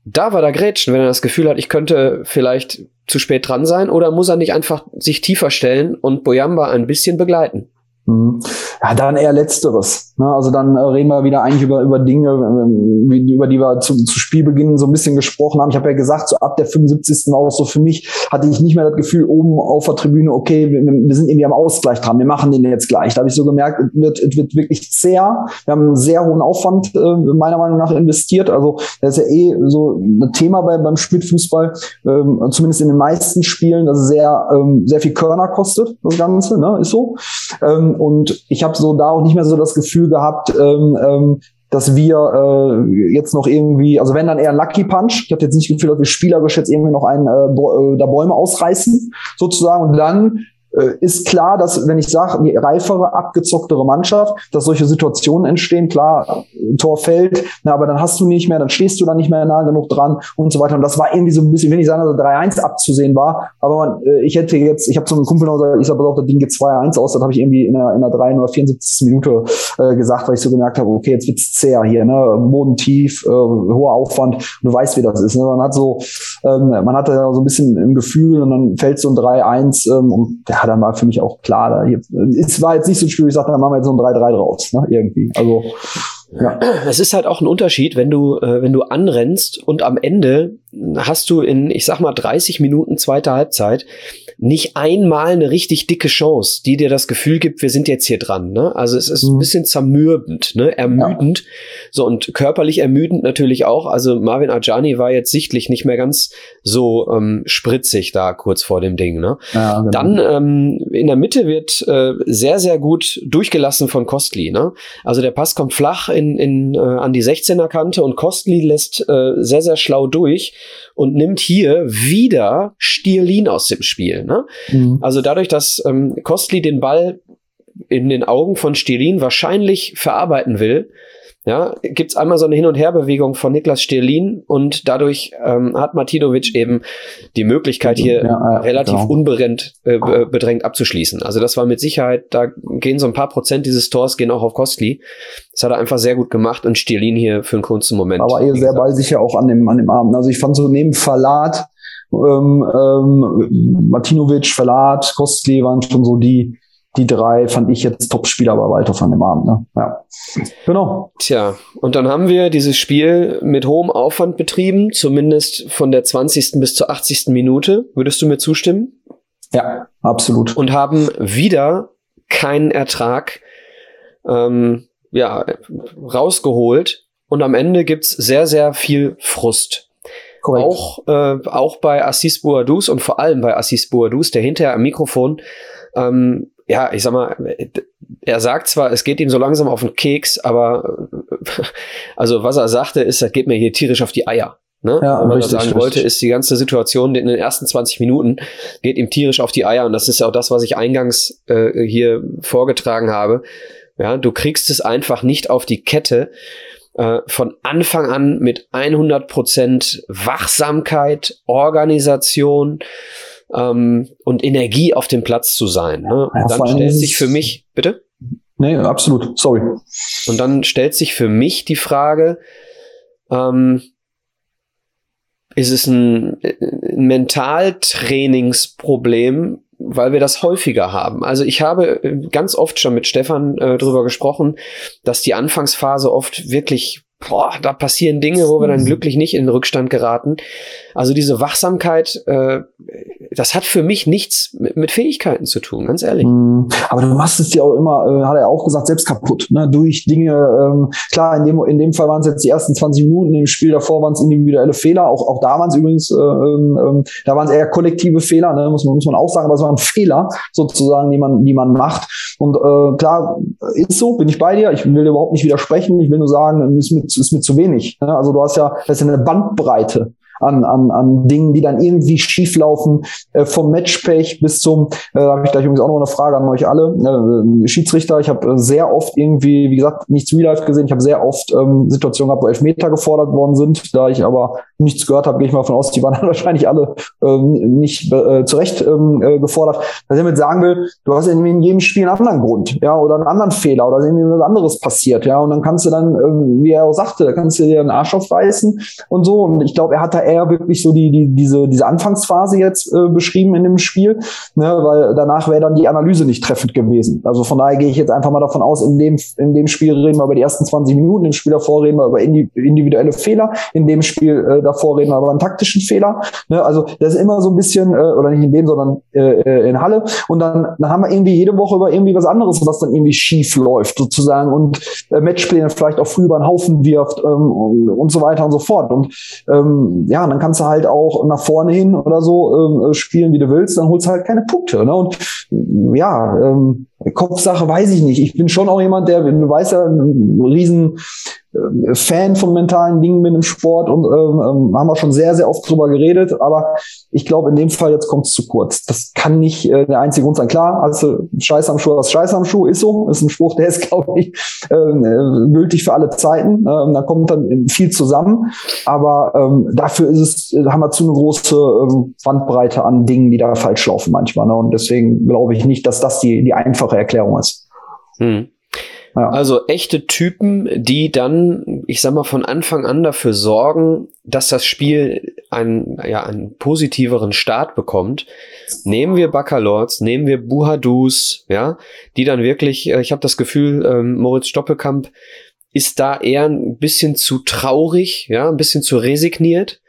da war da grätschen, wenn er das Gefühl hat, ich könnte vielleicht zu spät dran sein, oder muss er nicht einfach sich tiefer stellen und Boyamba ein bisschen begleiten? Mhm. Ja, dann eher Letzteres. Ne? Also dann äh, reden wir wieder eigentlich über, über Dinge, äh, über die wir zu, zu Spielbeginn so ein bisschen gesprochen haben. Ich habe ja gesagt, so ab der 75. war auch so für mich, hatte ich nicht mehr das Gefühl, oben auf der Tribüne, okay, wir, wir sind irgendwie am Ausgleich dran, wir machen den jetzt gleich. Da habe ich so gemerkt, es wird, es wird wirklich zäh. Wir haben einen sehr hohen Aufwand äh, meiner Meinung nach investiert. Also das ist ja eh so ein Thema bei, beim Spielfußball, ähm, zumindest in den meisten Spielen, dass es sehr, ähm, sehr viel Körner kostet, das Ganze, ne? ist so. Ähm, und ich habe so da auch nicht mehr so das Gefühl gehabt, ähm, ähm, dass wir äh, jetzt noch irgendwie, also wenn dann eher Lucky Punch. Ich habe jetzt nicht das Gefühl, dass wir spielerisch jetzt irgendwie noch einen äh, äh da Bäume ausreißen, sozusagen. Und dann ist klar, dass wenn ich sage, die reifere, abgezocktere Mannschaft, dass solche Situationen entstehen. Klar, Tor fällt, na, aber dann hast du nicht mehr, dann stehst du da nicht mehr nah genug dran und so weiter. Und das war irgendwie so ein bisschen, wenn ich sagen, dass 3-1 abzusehen war, aber man, äh, ich hätte jetzt, ich habe so einen Kumpel noch gesagt, ich sag, pass auf, das Ding geht 2-1 aus, das habe ich irgendwie in der, in der 3 oder 74. Minute äh, gesagt, weil ich so gemerkt habe, okay, jetzt wird's zäher hier, ne? Boden tief, äh, hoher Aufwand, du weißt, wie das ist. Ne? Man hat so, ähm, man hatte ja so ein bisschen im Gefühl und dann fällt so ein 3-1 ähm, und ja, dann war für mich auch klar, da hier, es war jetzt nicht so ein ich sagte, dann machen wir jetzt so ein 3-3 draus, ne, irgendwie. Also, ja. Es ist halt auch ein Unterschied, wenn du, äh, wenn du anrennst und am Ende hast du in, ich sag mal, 30 Minuten zweiter Halbzeit nicht einmal eine richtig dicke Chance, die dir das Gefühl gibt, wir sind jetzt hier dran. Ne? Also es ist mhm. ein bisschen zermürbend, ne? ermüdend. Ja. So und körperlich ermüdend natürlich auch. Also Marvin Ajani war jetzt sichtlich nicht mehr ganz so ähm, spritzig da kurz vor dem Ding. Ne? Ja, genau. Dann ähm, in der Mitte wird äh, sehr, sehr gut durchgelassen von Kostli. Ne? Also der Pass kommt flach in, in, äh, an die 16er Kante und Kostli lässt äh, sehr, sehr schlau durch und nimmt hier wieder Stierlin aus dem Spiel. Ne? Mhm. Also dadurch, dass ähm, Kostli den Ball in den Augen von Stierlin wahrscheinlich verarbeiten will, ja, gibt's einmal so eine Hin- und Herbewegung von Niklas Stierlin und dadurch ähm, hat Martinovic eben die Möglichkeit, hier ja, ja, relativ genau. unbedrängt äh, bedrängt abzuschließen. Also das war mit Sicherheit, da gehen so ein paar Prozent dieses Tors gehen auch auf Kostli. Das hat er einfach sehr gut gemacht und Stierlin hier für einen kurzen Moment. Aber eher sehr ballsicher auch an dem, an dem Abend. Also ich fand so neben Verlat, ähm, ähm, Martinovic, Verlat, Kostli waren schon so die, die drei fand ich jetzt Top-Spieler bei Walter von dem Abend. Ne? Ja. Genau. Tja, und dann haben wir dieses Spiel mit hohem Aufwand betrieben, zumindest von der 20. bis zur 80. Minute. Würdest du mir zustimmen? Ja, absolut. Und haben wieder keinen Ertrag ähm, ja, rausgeholt. Und am Ende gibt's sehr, sehr viel Frust. Korrekt. Auch, äh, auch bei Assis Boadus und vor allem bei Assis Boadus, der hinterher am Mikrofon ähm, ja, ich sag mal, er sagt zwar, es geht ihm so langsam auf den Keks, aber also was er sagte, ist, er geht mir hier tierisch auf die Eier. Ne? Ja, was er sagen richtig. wollte, ist die ganze Situation in den ersten 20 Minuten geht ihm tierisch auf die Eier und das ist ja auch das, was ich eingangs äh, hier vorgetragen habe. Ja, du kriegst es einfach nicht auf die Kette, äh, von Anfang an mit 100 Prozent Wachsamkeit, Organisation, ähm, und Energie auf dem Platz zu sein. Ne? Ja, dann stellt sich für mich, bitte? Nee, absolut, sorry. Und dann stellt sich für mich die Frage, ähm, ist es ein, ein Mentaltrainingsproblem, weil wir das häufiger haben. Also ich habe ganz oft schon mit Stefan äh, drüber gesprochen, dass die Anfangsphase oft wirklich boah, da passieren Dinge, wo wir dann mhm. glücklich nicht in den Rückstand geraten. Also diese Wachsamkeit, äh, das hat für mich nichts mit, Fähigkeiten zu tun, ganz ehrlich. Mhm. Aber du machst es dir auch immer, äh, hat er auch gesagt, selbst kaputt, ne? durch Dinge, ähm, klar, in dem, in dem Fall waren es jetzt die ersten 20 Minuten, im Spiel davor waren es individuelle Fehler, auch, auch da waren es übrigens, äh, ähm, ähm, da waren es eher kollektive Fehler, ne? muss, man, muss man auch sagen, aber es waren Fehler sozusagen, die man, die man macht. Und äh, klar, ist so, bin ich bei dir, ich will überhaupt nicht widersprechen, ich will nur sagen, ist mit ist mir zu wenig. Also du hast ja, das ist eine Bandbreite an, an, an Dingen, die dann irgendwie schief laufen, äh, vom Matchpech bis zum, äh, da habe ich gleich übrigens auch noch eine Frage an euch alle, äh, Schiedsrichter, ich habe äh, sehr oft irgendwie, wie gesagt, nicht zu live gesehen, ich habe sehr oft ähm, Situationen gehabt, wo Elfmeter gefordert worden sind, da ich aber nichts gehört habe, gehe ich mal von aus, die waren dann wahrscheinlich alle ähm, nicht äh, zu Recht ähm, äh, gefordert. Was ich damit sagen will, du hast in jedem Spiel einen anderen Grund, ja, oder einen anderen Fehler oder irgendwie was anderes passiert, ja, und dann kannst du dann, äh, wie er auch sagte, da kannst du dir einen Arsch aufreißen und so und ich glaube, er hat da eher wirklich so die, die, diese, diese Anfangsphase jetzt äh, beschrieben in dem Spiel, ne, weil danach wäre dann die Analyse nicht treffend gewesen. Also von daher gehe ich jetzt einfach mal davon aus, in dem, in dem Spiel reden wir über die ersten 20 Minuten, im Spiel davor reden wir über individuelle Fehler, in dem Spiel äh, davor reden über einen taktischen Fehler. Ne, also das ist immer so ein bisschen, äh, oder nicht in dem, sondern äh, äh, in Halle. Und dann, dann haben wir irgendwie jede Woche über irgendwie was anderes, was dann irgendwie schief läuft sozusagen und äh, Matchpläne vielleicht auch früh über den Haufen wirft ähm, und, und so weiter und so fort. Und ähm, ja, dann kannst du halt auch nach vorne hin oder so ähm, spielen, wie du willst, dann holst du halt keine Punkte. Ne? Und ja, ähm, Kopfsache weiß ich nicht. Ich bin schon auch jemand, der, du weißt ja, ein riesen Fan von mentalen Dingen bin im Sport und ähm, ähm, haben wir schon sehr, sehr oft drüber geredet. Aber ich glaube, in dem Fall jetzt kommt es zu kurz. Das kann nicht äh, der einzige Grund sein. Klar, also Scheiß am Schuh, was Scheiß am Schuh ist so. Ist ein Spruch, der ist, glaube ich, ähm, äh, gültig für alle Zeiten. Ähm, da kommt dann viel zusammen. Aber ähm, dafür ist es, äh, haben wir zu eine große ähm, Bandbreite an Dingen, die da falsch laufen manchmal. Ne? Und deswegen glaube ich nicht, dass das die, die einfache Erklärung ist. Hm. Ja. Also echte Typen, die dann, ich sag mal, von Anfang an dafür sorgen, dass das Spiel einen, ja, einen positiveren Start bekommt. Nehmen wir Baccalords, nehmen wir Buhadus, ja, die dann wirklich, äh, ich habe das Gefühl, ähm, Moritz Stoppelkamp ist da eher ein bisschen zu traurig, ja, ein bisschen zu resigniert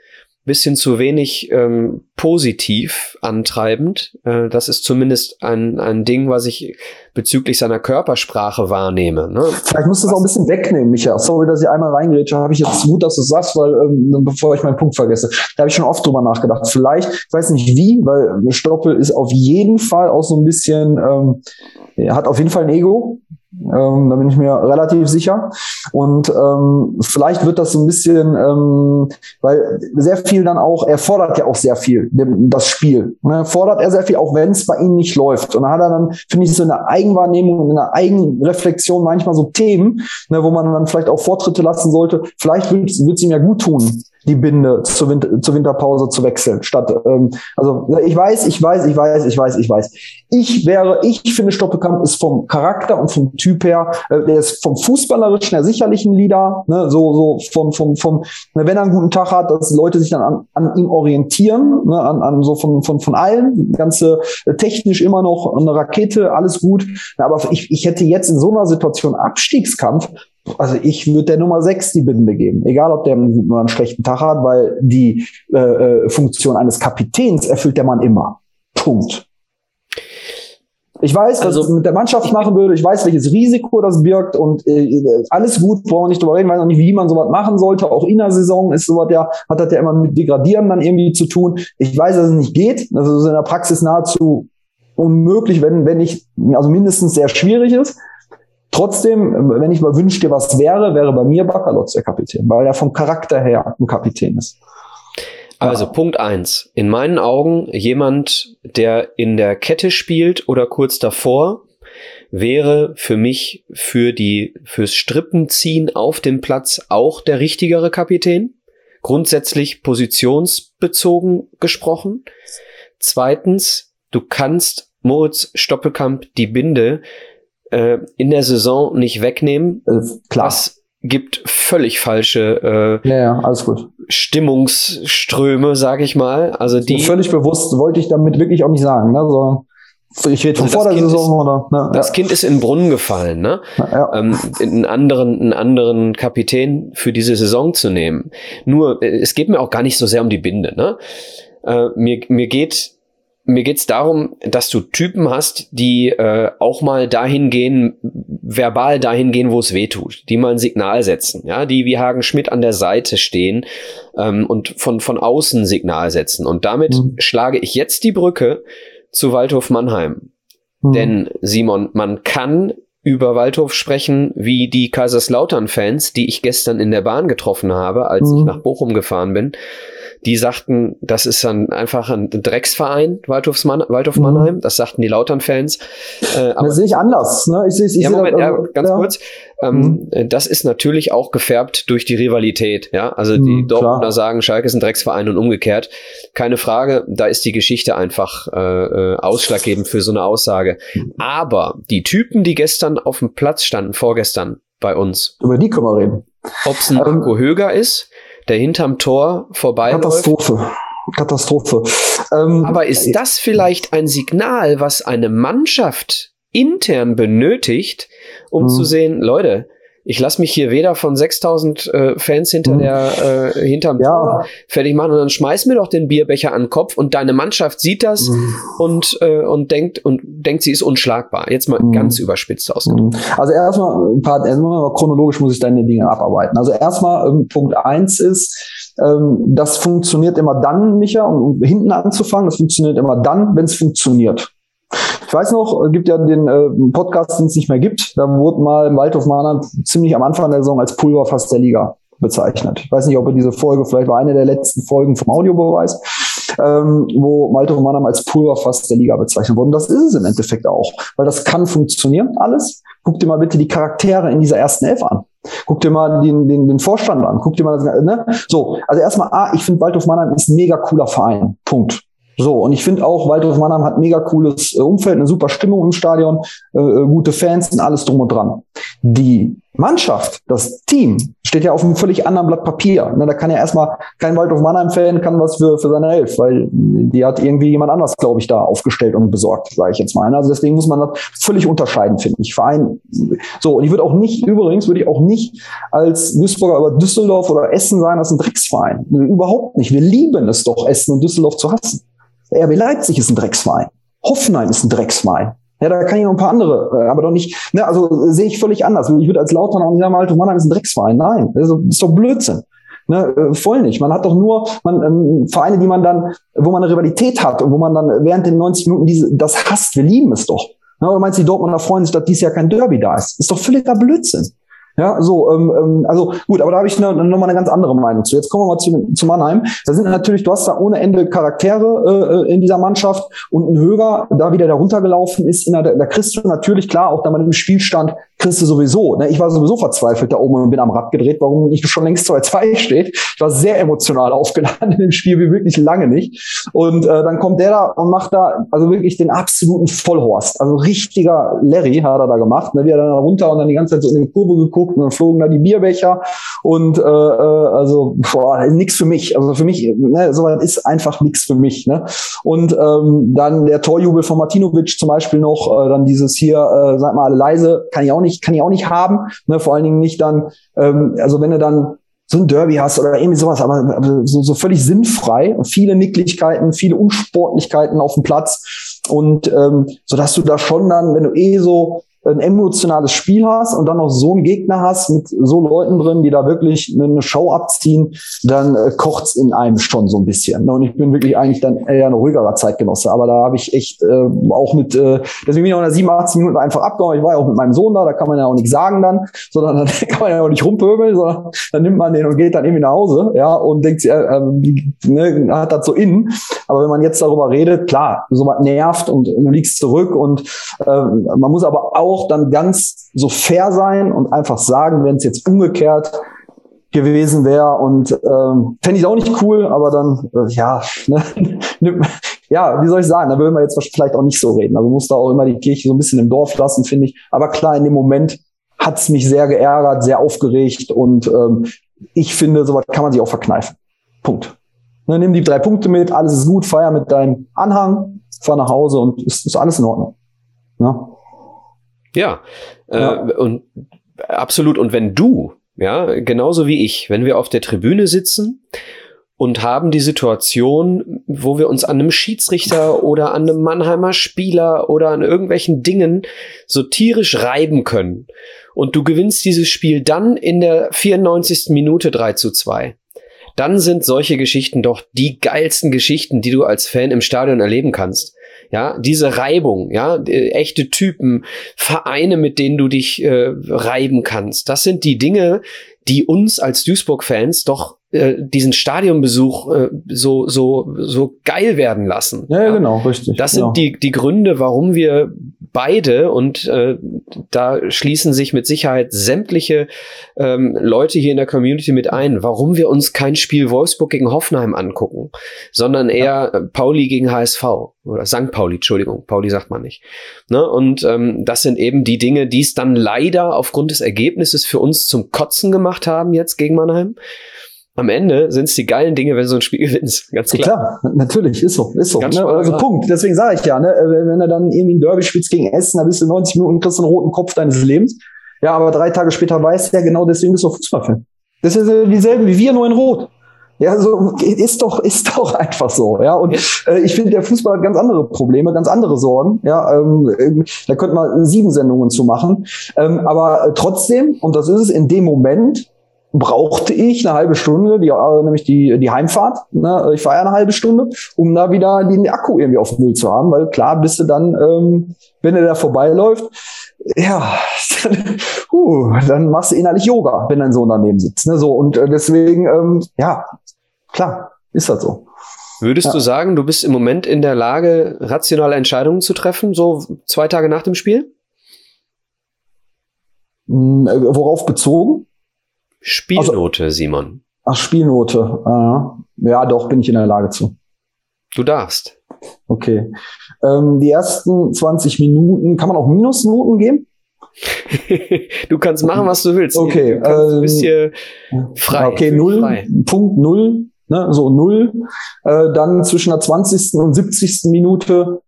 bisschen zu wenig ähm, positiv antreibend. Äh, das ist zumindest ein, ein Ding, was ich bezüglich seiner Körpersprache wahrnehme. Ne? Vielleicht musst du es auch ein bisschen wegnehmen, Micha. Sorry, dass ich einmal reingrätsche. Habe ich jetzt gut, dass du sagst, weil ähm, bevor ich meinen Punkt vergesse. Da habe ich schon oft drüber nachgedacht. Vielleicht, ich weiß nicht wie, weil Stoppel ist auf jeden Fall auch so ein bisschen, ähm, hat auf jeden Fall ein Ego. Ähm, da bin ich mir relativ sicher. Und ähm, vielleicht wird das so ein bisschen, ähm, weil sehr viel dann auch, er fordert ja auch sehr viel, das Spiel. Ne? Fordert er sehr viel, auch wenn es bei ihm nicht läuft. Und dann hat er dann, finde ich, so eine Eigenwahrnehmung und eine Eigenreflexion manchmal so Themen, ne, wo man dann vielleicht auch Vortritte lassen sollte. Vielleicht wird es ihm ja gut tun, die Binde zur, Winter, zur Winterpause zu wechseln. Statt, ähm, also ich weiß, ich weiß, ich weiß, ich weiß, ich weiß. Ich wäre, ich finde, Stoppelkamp ist vom Charakter und vom Typ her, äh, der ist vom Fußballerischen her sicherlich ein Leader, ne, so, so vom, vom, vom, ne, wenn er einen guten Tag hat, dass Leute sich dann an, an ihm orientieren, ne, an, an so von, von, von allen, ganze äh, technisch immer noch eine Rakete, alles gut. Aber ich, ich hätte jetzt in so einer Situation Abstiegskampf, also ich würde der Nummer 6 die Binde geben, egal ob der einen guten oder einen schlechten Tag hat, weil die äh, äh, Funktion eines Kapitäns erfüllt der Mann immer. Punkt. Ich weiß, was also, es mit der Mannschaft machen würde. Ich weiß, welches Risiko das birgt und äh, alles gut, brauchen wir nicht drüber reden. Ich weiß auch nicht, wie man sowas machen sollte. Auch in der Saison ist sowas ja, hat das ja immer mit Degradieren dann irgendwie zu tun. Ich weiß, dass es nicht geht. Also ist in der Praxis nahezu unmöglich, wenn, wenn nicht, also mindestens sehr schwierig ist. Trotzdem, wenn ich mal wünschte, was wäre, wäre bei mir Bakalotz der Kapitän, weil er vom Charakter her ein Kapitän ist. Also ja. Punkt eins. In meinen Augen jemand, der in der Kette spielt oder kurz davor, wäre für mich für die, fürs Strippenziehen auf dem Platz auch der richtigere Kapitän. Grundsätzlich positionsbezogen gesprochen. Zweitens, du kannst Moritz Stoppelkamp die Binde äh, in der Saison nicht wegnehmen. Äh, klar. Das gibt völlig falsche äh, ja, ja, alles gut. Stimmungsströme, sag ich mal. Also die völlig bewusst wollte ich damit wirklich auch nicht sagen. Ne? So, ich rede von also vor der Saison ist, oder. Ne? Das ja. Kind ist in den Brunnen gefallen, ne? Ja. Ähm, einen anderen, einen anderen Kapitän für diese Saison zu nehmen. Nur, äh, es geht mir auch gar nicht so sehr um die Binde, ne? Äh, mir, mir geht mir geht's darum, dass du Typen hast, die äh, auch mal dahin gehen, verbal dahin gehen, wo es weh tut, die mal ein Signal setzen, ja, die wie Hagen Schmidt an der Seite stehen ähm, und von, von außen Signal setzen. Und damit mhm. schlage ich jetzt die Brücke zu Waldhof Mannheim. Mhm. Denn, Simon, man kann über Waldhof sprechen, wie die Kaiserslautern-Fans, die ich gestern in der Bahn getroffen habe, als mhm. ich nach Bochum gefahren bin die sagten, das ist dann einfach ein Drecksverein, Waldhof, Mann, Waldhof mhm. Mannheim. Das sagten die Lautern-Fans. Äh, das sehe ich anders. Ne? Ich sehe, ich ja, Moment, ja, ganz ja. kurz. Ähm, mhm. Das ist natürlich auch gefärbt durch die Rivalität. Ja, also die mhm, Dortmunder sagen, Schalke ist ein Drecksverein und umgekehrt. Keine Frage. Da ist die Geschichte einfach äh, äh ausschlaggebend für so eine Aussage. Aber die Typen, die gestern auf dem Platz standen, vorgestern bei uns. Über die können wir reden. Ob es ein Marco Höger ist, der hinterm Tor vorbei. Katastrophe. Katastrophe. Ähm, Aber ist das vielleicht ein Signal, was eine Mannschaft intern benötigt, um zu mhm. sehen, Leute, ich lasse mich hier weder von 6000 äh, Fans hinter mhm. der äh, hinterm ja. Tor fertig machen und dann schmeiß mir doch den Bierbecher an den Kopf und deine Mannschaft sieht das mhm. und äh, und denkt und denkt sie ist unschlagbar. Jetzt mal mhm. ganz überspitzt ausgedrückt. Mhm. Also erstmal ein paar erstmal chronologisch muss ich deine Dinge abarbeiten. Also erstmal ähm, Punkt eins ist ähm, das funktioniert immer dann, Micha, um hinten anzufangen, das funktioniert immer dann, wenn es funktioniert. Ich weiß noch, gibt ja den äh, Podcast, den es nicht mehr gibt. Da wurde mal Waldhof Mannheim ziemlich am Anfang der Saison als Pulverfass der Liga bezeichnet. Ich weiß nicht, ob er diese Folge, vielleicht war eine der letzten Folgen vom Audiobeweis, ähm, wo Waldhof Mannheim als Pulverfass der Liga bezeichnet wurde. Und das ist es im Endeffekt auch, weil das kann funktionieren, alles. Guck dir mal bitte die Charaktere in dieser ersten Elf an. Guck dir mal den, den, den Vorstand an. Guck dir mal ne? So, also erstmal, ah, ich finde Waldhof Mannheim ist ein mega cooler Verein. Punkt. So, und ich finde auch, Waldhof Mannheim hat mega cooles äh, Umfeld, eine super Stimmung im Stadion, äh, äh, gute Fans und alles drum und dran. Die Mannschaft, das Team steht ja auf einem völlig anderen Blatt Papier. Ne, da kann ja erstmal kein Waldhof Mannheim-Fan kann was für, für seine Elf, weil die hat irgendwie jemand anders, glaube ich, da aufgestellt und besorgt, sage ich jetzt mal. Also deswegen muss man das völlig unterscheiden, finde ich. Verein, so, und ich würde auch nicht, übrigens würde ich auch nicht als Duisburger über Düsseldorf oder Essen sagen, das ist ein Drecksverein. Überhaupt nicht. Wir lieben es doch, Essen und Düsseldorf zu hassen. RB Leipzig ist ein Drecksverein. Hoffenheim ist ein Drecksverein. Ja, da kann ich noch ein paar andere, äh, aber doch nicht, ne, also sehe ich völlig anders. Ich würde als Lautern auch nicht sagen, Alter, Mannheim ist ein Drecksverein. Nein, das ist doch Blödsinn. Ne, äh, voll nicht. Man hat doch nur man, ähm, Vereine, die man dann, wo man eine Rivalität hat und wo man dann während den 90 Minuten diese, das hasst. Wir lieben es doch. Ne, oder meinst du, die Dortmunder freuen sich, dass dieses Jahr kein Derby da ist? Ist doch völliger Blödsinn. Ja, so, ähm, ähm, also gut, aber da habe ich ne, mal eine ganz andere Meinung zu. Jetzt kommen wir mal zu, zu Mannheim. Da sind natürlich, du hast da ohne Ende Charaktere äh, in dieser Mannschaft und ein Höger, da wieder darunter gelaufen ist, in der, da kriegst du natürlich klar, auch da man im Spielstand kriegst du sowieso. Ne? Ich war sowieso verzweifelt da oben und bin am Rad gedreht, warum nicht schon längst 2-2 steht. Ich war sehr emotional aufgeladen in dem Spiel, wie wirklich lange nicht. Und äh, dann kommt der da und macht da also wirklich den absoluten Vollhorst. Also richtiger Larry hat er da gemacht. Ne? Wie er dann runter und dann die ganze Zeit so in die Kurve geguckt und dann flogen da die Bierbecher. Und äh, äh also nix für mich. Also für mich, ne, sowas ist einfach nix für mich. Ne? Und ähm, dann der Torjubel von Martinovic zum Beispiel noch, äh, dann dieses hier, äh, sag mal alle leise, kann ich auch nicht nicht, kann ich auch nicht haben. Ne? Vor allen Dingen nicht dann, ähm, also wenn du dann so ein Derby hast oder irgendwie sowas, aber, so, so völlig sinnfrei und viele Nicklichkeiten, viele Unsportlichkeiten auf dem Platz und ähm, so dass du da schon dann, wenn du eh so ein emotionales Spiel hast und dann noch so einen Gegner hast mit so Leuten drin, die da wirklich eine Show abziehen, dann äh, kocht's in einem schon so ein bisschen. Und ich bin wirklich eigentlich dann eher ein ruhigerer Zeitgenosse. Aber da habe ich echt äh, auch mit, äh, deswegen bin ich auch in 87 Minuten einfach abgehauen. Ich war ja auch mit meinem Sohn da, da kann man ja auch nicht sagen dann, sondern dann kann man ja auch nicht rumpöbeln, sondern dann nimmt man den und geht dann irgendwie nach Hause, ja, und denkt sich, äh, ne, hat das so innen. Aber wenn man jetzt darüber redet, klar, sowas nervt und du liegst zurück und äh, man muss aber auch auch dann ganz so fair sein und einfach sagen, wenn es jetzt umgekehrt gewesen wäre und ähm, fände ich auch nicht cool, aber dann, äh, ja, ne, ja, wie soll ich sagen, da würden wir jetzt vielleicht auch nicht so reden. Also muss da auch immer die Kirche so ein bisschen im Dorf lassen, finde ich. Aber klar, in dem Moment hat's mich sehr geärgert, sehr aufgeregt und ähm, ich finde, sowas kann man sich auch verkneifen. Punkt. Ne, nimm die drei Punkte mit, alles ist gut, feier mit deinem Anhang, fahr nach Hause und ist, ist alles in Ordnung. Ja. Ja, ja. Äh, und absolut. Und wenn du, ja, genauso wie ich, wenn wir auf der Tribüne sitzen und haben die Situation, wo wir uns an einem Schiedsrichter oder an einem Mannheimer Spieler oder an irgendwelchen Dingen so tierisch reiben können und du gewinnst dieses Spiel dann in der 94. Minute 3 zu 2 dann sind solche Geschichten doch die geilsten Geschichten, die du als Fan im Stadion erleben kannst ja, diese Reibung, ja, echte Typen, Vereine, mit denen du dich äh, reiben kannst. Das sind die Dinge, die uns als Duisburg-Fans doch äh, diesen Stadionbesuch äh, so so so geil werden lassen. Ja, ja genau, richtig. Das genau. sind die die Gründe, warum wir beide und äh, da schließen sich mit Sicherheit sämtliche ähm, Leute hier in der Community mit ein, warum wir uns kein Spiel Wolfsburg gegen Hoffenheim angucken, sondern eher ja. Pauli gegen HSV oder St. Pauli, Entschuldigung, Pauli sagt man nicht. Ne? Und ähm, das sind eben die Dinge, die es dann leider aufgrund des Ergebnisses für uns zum Kotzen gemacht haben jetzt gegen Mannheim am Ende sind es die geilen Dinge, wenn du so ein Spiel gewinnst. Ganz klar. Ja, klar, natürlich, ist so, ist so. Ne? Also Punkt. Deswegen sage ich ja, ne? wenn du dann irgendwie ein Derby spielst gegen Essen, dann bist du 90 Minuten kriegst du einen roten Kopf deines Lebens. Ja, aber drei Tage später weißt du ja genau, deswegen bist du Fußballfan. Das ist ja dieselben wie wir, nur in Rot. Ja, so ist doch ist doch einfach so. Ja, und äh, ich finde, der Fußball hat ganz andere Probleme, ganz andere Sorgen. Ja, ähm, da könnte man sieben Sendungen zu machen. Ähm, aber trotzdem, und das ist es in dem Moment, brauchte ich eine halbe Stunde, die, äh, nämlich die, die Heimfahrt. Ne? Ich fahre ja eine halbe Stunde, um da wieder den Akku irgendwie auf Null zu haben, weil klar bist du dann, ähm, wenn er da vorbeiläuft, ja, dann, uh, dann machst du innerlich Yoga, wenn dein Sohn daneben sitzt. Ne? So, und äh, deswegen, ähm, ja, klar, ist das so. Würdest ja. du sagen, du bist im Moment in der Lage, rationale Entscheidungen zu treffen, so zwei Tage nach dem Spiel? Hm, äh, worauf bezogen? Spielnote, also, Simon. Ach, Spielnote. Äh, ja, doch, bin ich in der Lage zu. Du darfst. Okay. Ähm, die ersten 20 Minuten, kann man auch Minusnoten geben? du kannst machen, was du willst. Okay. Du kannst, ähm, bist hier frei. Okay, null, frei. Punkt null, ne, so null. Äh, dann zwischen der 20. und 70. Minute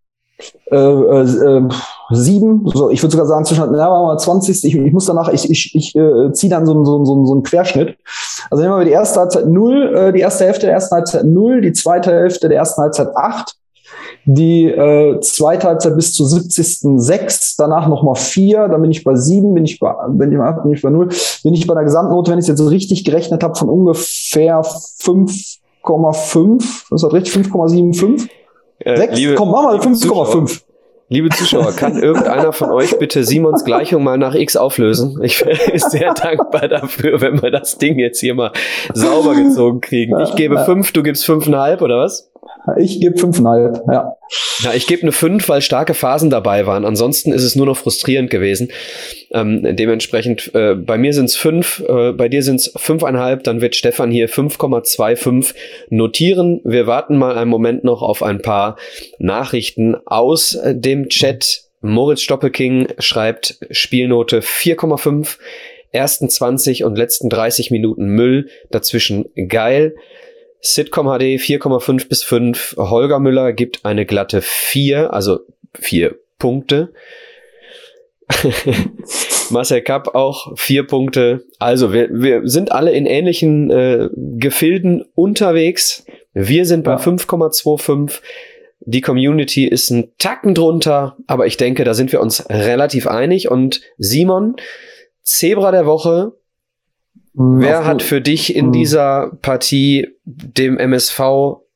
äh, äh, sieben, so, ich würde sogar sagen zwischen ja, 20. Ich, ich muss danach, ich, ich, ich äh, ziehe dann so, so, so, so einen Querschnitt. Also nehmen wir die erste Halbzeit null, äh, die erste Hälfte der ersten Halbzeit null, die zweite Hälfte der ersten Halbzeit acht, die äh, zweite Halbzeit bis zur 70. sechs, danach nochmal vier, dann bin ich bei sieben, bin ich bei, bin ich bei, bin ich bei null, bin ich bei der Gesamtnote, wenn ich es jetzt so richtig gerechnet habe, von ungefähr 5,5, ist das richtig? 5,75? Äh, 6? Liebe, Komm, mach mal 5,5. Liebe Zuschauer, kann irgendeiner von euch bitte Simons Gleichung mal nach X auflösen? Ich wäre sehr dankbar dafür, wenn wir das Ding jetzt hier mal sauber gezogen kriegen. Ich gebe fünf, du gibst fünfeinhalb, oder was? Ich gebe fünfeinhalb, ja. Ja, ich gebe eine fünf, weil starke Phasen dabei waren. Ansonsten ist es nur noch frustrierend gewesen. Ähm, dementsprechend, äh, bei mir sind es fünf, äh, bei dir sind es fünfeinhalb, dann wird Stefan hier 5,25 notieren. Wir warten mal einen Moment noch auf ein paar Nachrichten aus dem Chat. Moritz Stoppelking schreibt Spielnote 4,5 ersten 20 und letzten 30 Minuten Müll, dazwischen geil. Sitcom HD 4,5 bis 5. Holger Müller gibt eine glatte 4, also 4 Punkte. Marcel Kapp auch 4 Punkte. Also wir, wir sind alle in ähnlichen äh, Gefilden unterwegs. Wir sind bei ja. 5,25. Die Community ist ein Tacken drunter, aber ich denke, da sind wir uns relativ einig. Und Simon, Zebra der Woche, Wer hat für dich in hm. dieser Partie dem MSV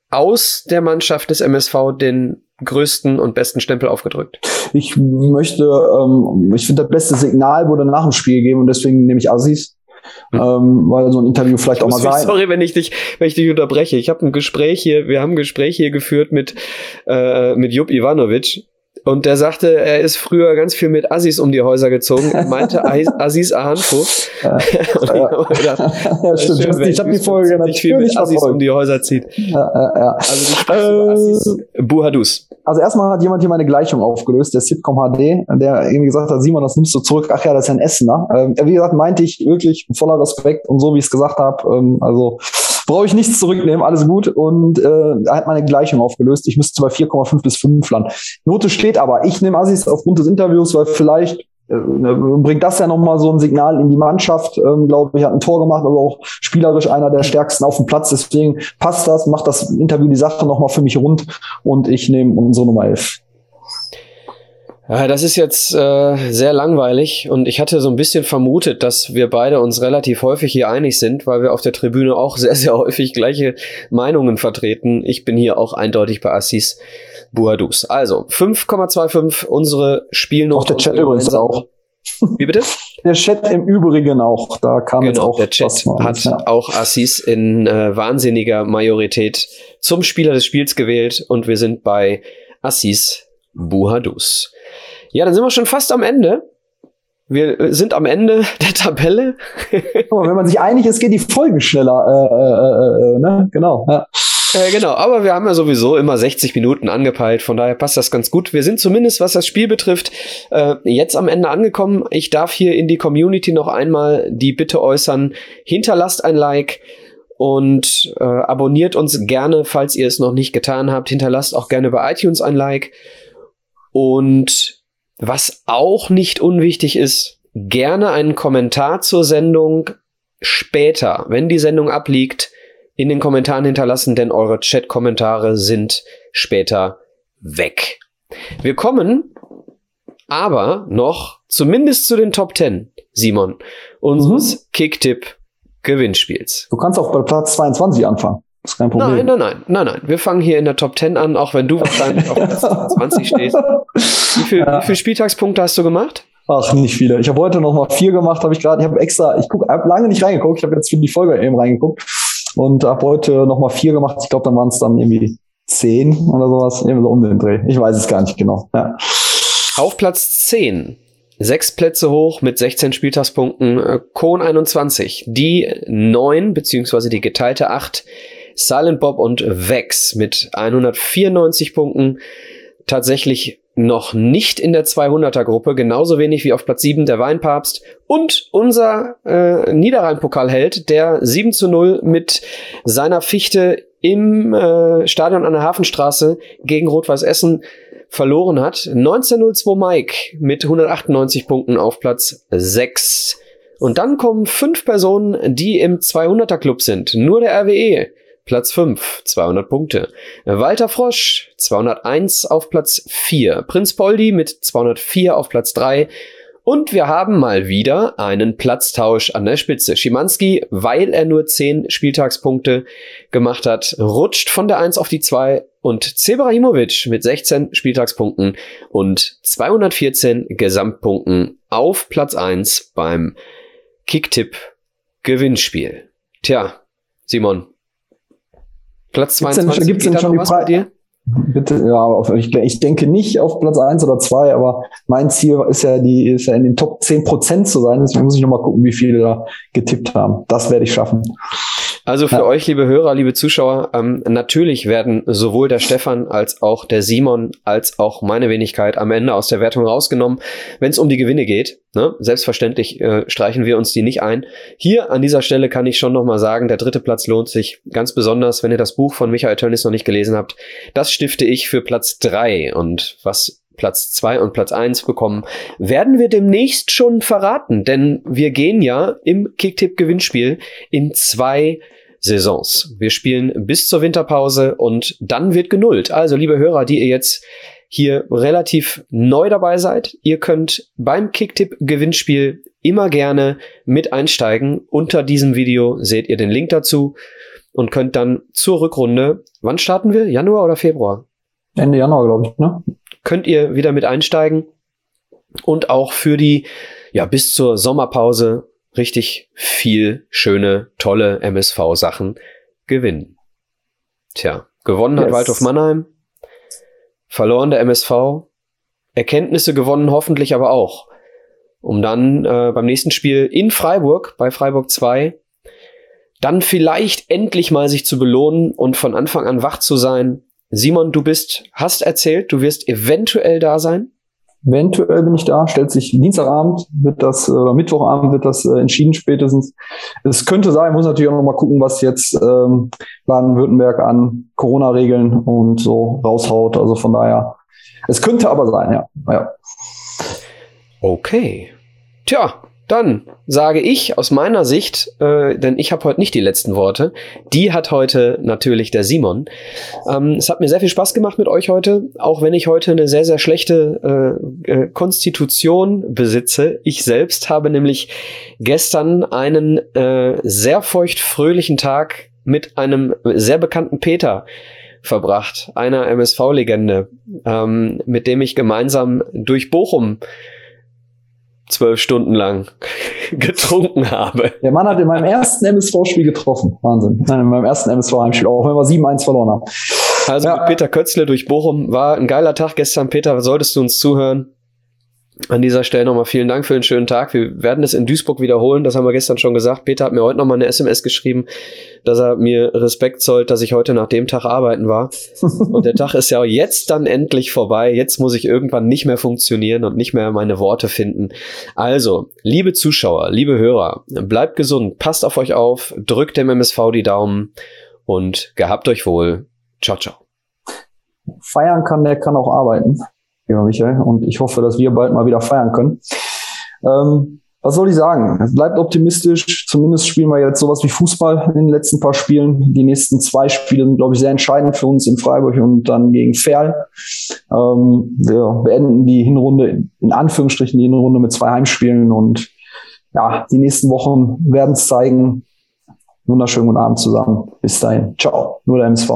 aus der Mannschaft des MSV den größten und besten Stempel aufgedrückt? Ich möchte, ähm, ich finde, das beste Signal wurde nach dem Spiel gegeben und deswegen nehme ich Assis. Hm. Ähm, weil so ein Interview vielleicht auch mal sein. Sorry, wenn ich dich, wenn ich dich unterbreche. Ich habe ein Gespräch hier, wir haben ein Gespräch hier geführt mit äh, mit Jupp Ivanovic und der sagte, er ist früher ganz viel mit Assis um die Häuser gezogen. Er meinte Assis Ahanfo. Ja, ja. ich habe die Folge nicht viel mit Assis um die Häuser zieht. Ja, ja, ja. Also die äh, Assis Buhadus. Also erstmal hat jemand hier meine Gleichung aufgelöst, der Sitcom HD, der irgendwie gesagt hat, Simon, das nimmst du zurück. Ach ja, das ist ein Essener. Ähm, wie gesagt, meinte ich wirklich voller Respekt und so, wie ich es gesagt habe. Ähm, also brauche ich nichts zurücknehmen, alles gut. Und äh, er hat meine Gleichung aufgelöst. Ich müsste bei 4,5 bis 5 landen. Note steht aber, ich nehme Assis aufgrund des Interviews, weil vielleicht äh, bringt das ja nochmal so ein Signal in die Mannschaft. Ähm, glaube ich, hat ein Tor gemacht, aber auch spielerisch einer der stärksten auf dem Platz. Deswegen passt das, macht das Interview die Sache nochmal für mich rund und ich nehme unsere Nummer 11. Ja, das ist jetzt äh, sehr langweilig und ich hatte so ein bisschen vermutet, dass wir beide uns relativ häufig hier einig sind, weil wir auf der Tribüne auch sehr, sehr häufig gleiche Meinungen vertreten. Ich bin hier auch eindeutig bei Assis Buadus. Also 5,25 unsere Spielnote. Auch der Chat übrigens auch. Wie bitte? Der Chat im Übrigen auch. Da kam genau, jetzt auch der Chat hat ja. auch Assis in äh, wahnsinniger Majorität zum Spieler des Spiels gewählt und wir sind bei Assis Buhadus. Ja, dann sind wir schon fast am Ende. Wir äh, sind am Ende der Tabelle. wenn man sich einig ist, geht die Folge schneller. Äh, äh, äh, ne? Genau. Ja. Äh, genau, aber wir haben ja sowieso immer 60 Minuten angepeilt, von daher passt das ganz gut. Wir sind zumindest, was das Spiel betrifft, äh, jetzt am Ende angekommen. Ich darf hier in die Community noch einmal die Bitte äußern, hinterlasst ein Like und äh, abonniert uns gerne, falls ihr es noch nicht getan habt. Hinterlasst auch gerne bei iTunes ein Like. Und was auch nicht unwichtig ist, gerne einen Kommentar zur Sendung später, wenn die Sendung abliegt, in den Kommentaren hinterlassen, denn eure Chat-Kommentare sind später weg. Wir kommen aber noch zumindest zu den Top 10, Simon, unseres mhm. Kicktipp-Gewinnspiels. Du kannst auch bei Platz 22 anfangen. Ist kein Problem. Nein, nein, nein, nein, nein. Wir fangen hier in der Top 10 an, auch wenn du wahrscheinlich auf Platz 20 stehst. Wie, viel, ja. wie viele Spieltagspunkte hast du gemacht? Ach, nicht viele. Ich habe heute noch mal vier gemacht, habe ich gerade. Ich habe extra, ich gucke, habe lange nicht reingeguckt. Ich habe jetzt für die Folge eben reingeguckt und habe heute noch mal vier gemacht. Ich glaube, dann waren es dann irgendwie zehn oder sowas, irgendwie so um den Dreh. Ich weiß es gar nicht genau. Ja. Auf Platz 10 Sechs Plätze hoch mit 16 Spieltagspunkten. Äh, Kohn 21. Die neun beziehungsweise die geteilte acht Silent Bob und Vex mit 194 Punkten. Tatsächlich noch nicht in der 200er Gruppe, genauso wenig wie auf Platz 7 der Weinpapst und unser äh, Niederrhein-Pokalheld, der 7 zu 0 mit seiner Fichte im äh, Stadion an der Hafenstraße gegen Rot-Weiß Essen verloren hat. 1902 Mike mit 198 Punkten auf Platz 6. Und dann kommen fünf Personen, die im 200er Club sind. Nur der RWE. Platz 5, 200 Punkte. Walter Frosch, 201 auf Platz 4. Prinz Poldi mit 204 auf Platz 3. Und wir haben mal wieder einen Platztausch an der Spitze. Schimanski, weil er nur 10 Spieltagspunkte gemacht hat, rutscht von der 1 auf die 2 und Zebrahimovic mit 16 Spieltagspunkten und 214 Gesamtpunkten auf Platz 1 beim Kicktipp Gewinnspiel. Tja, Simon. Platz 22. Gibt's denn schon, gibt's denn schon die Pre Bitte, ja, ich, ich denke nicht auf Platz eins oder zwei, aber mein Ziel ist ja, die, ist ja in den Top 10 Prozent zu sein. Deswegen muss ich nochmal gucken, wie viele da getippt haben. Das werde ich schaffen. Also für ja. euch, liebe Hörer, liebe Zuschauer, ähm, natürlich werden sowohl der Stefan als auch der Simon als auch meine Wenigkeit am Ende aus der Wertung rausgenommen, wenn es um die Gewinne geht. Ne? Selbstverständlich äh, streichen wir uns die nicht ein. Hier an dieser Stelle kann ich schon nochmal sagen, der dritte Platz lohnt sich ganz besonders, wenn ihr das Buch von Michael Tönnies noch nicht gelesen habt. Das stifte ich für Platz drei und was Platz zwei und Platz eins bekommen, werden wir demnächst schon verraten, denn wir gehen ja im Kicktipp-Gewinnspiel in zwei Saisons. Wir spielen bis zur Winterpause und dann wird genullt. Also, liebe Hörer, die ihr jetzt hier relativ neu dabei seid, ihr könnt beim Kicktipp-Gewinnspiel immer gerne mit einsteigen. Unter diesem Video seht ihr den Link dazu und könnt dann zur Rückrunde, wann starten wir? Januar oder Februar? Ende Januar, glaube ich, ne? Könnt ihr wieder mit einsteigen und auch für die, ja, bis zur Sommerpause richtig viel schöne, tolle MSV-Sachen gewinnen. Tja, gewonnen yes. hat Waldhof Mannheim, verloren der MSV, Erkenntnisse gewonnen hoffentlich aber auch, um dann äh, beim nächsten Spiel in Freiburg, bei Freiburg 2, dann vielleicht endlich mal sich zu belohnen und von Anfang an wach zu sein. Simon, du bist, hast erzählt, du wirst eventuell da sein. Eventuell bin ich da, stellt sich Dienstagabend, wird das, oder Mittwochabend wird das äh, entschieden spätestens. Es könnte sein, muss natürlich auch noch mal gucken, was jetzt ähm, Baden-Württemberg an Corona-Regeln und so raushaut. Also von daher, es könnte aber sein, ja. ja. Okay. Tja, dann sage ich aus meiner Sicht, äh, denn ich habe heute nicht die letzten Worte, die hat heute natürlich der Simon. Ähm, es hat mir sehr viel Spaß gemacht mit euch heute, auch wenn ich heute eine sehr, sehr schlechte äh, äh, Konstitution besitze. Ich selbst habe nämlich gestern einen äh, sehr feucht-fröhlichen Tag mit einem sehr bekannten Peter verbracht, einer MSV-Legende, ähm, mit dem ich gemeinsam durch Bochum zwölf Stunden lang getrunken habe. Der Mann hat in meinem ersten MSV-Spiel getroffen. Wahnsinn. Nein, in meinem ersten MSV-Heimspiel, auch wenn wir 7-1 verloren haben. Also ja. mit Peter Kötzle durch Bochum war ein geiler Tag gestern. Peter, solltest du uns zuhören? An dieser Stelle nochmal vielen Dank für den schönen Tag. Wir werden es in Duisburg wiederholen. Das haben wir gestern schon gesagt. Peter hat mir heute nochmal eine SMS geschrieben, dass er mir Respekt zollt, dass ich heute nach dem Tag arbeiten war. und der Tag ist ja jetzt dann endlich vorbei. Jetzt muss ich irgendwann nicht mehr funktionieren und nicht mehr meine Worte finden. Also, liebe Zuschauer, liebe Hörer, bleibt gesund, passt auf euch auf, drückt dem MSV die Daumen und gehabt euch wohl. Ciao, ciao. Feiern kann, der kann auch arbeiten lieber Michael. Und ich hoffe, dass wir bald mal wieder feiern können. Ähm, was soll ich sagen? Bleibt optimistisch. Zumindest spielen wir jetzt sowas wie Fußball in den letzten paar Spielen. Die nächsten zwei Spiele sind, glaube ich, sehr entscheidend für uns in Freiburg und dann gegen Ferl. Ähm, wir beenden die Hinrunde, in Anführungsstrichen die Hinrunde mit zwei Heimspielen und ja, die nächsten Wochen werden es zeigen. Wunderschönen guten Abend zusammen. Bis dahin. Ciao. Nur der MSV.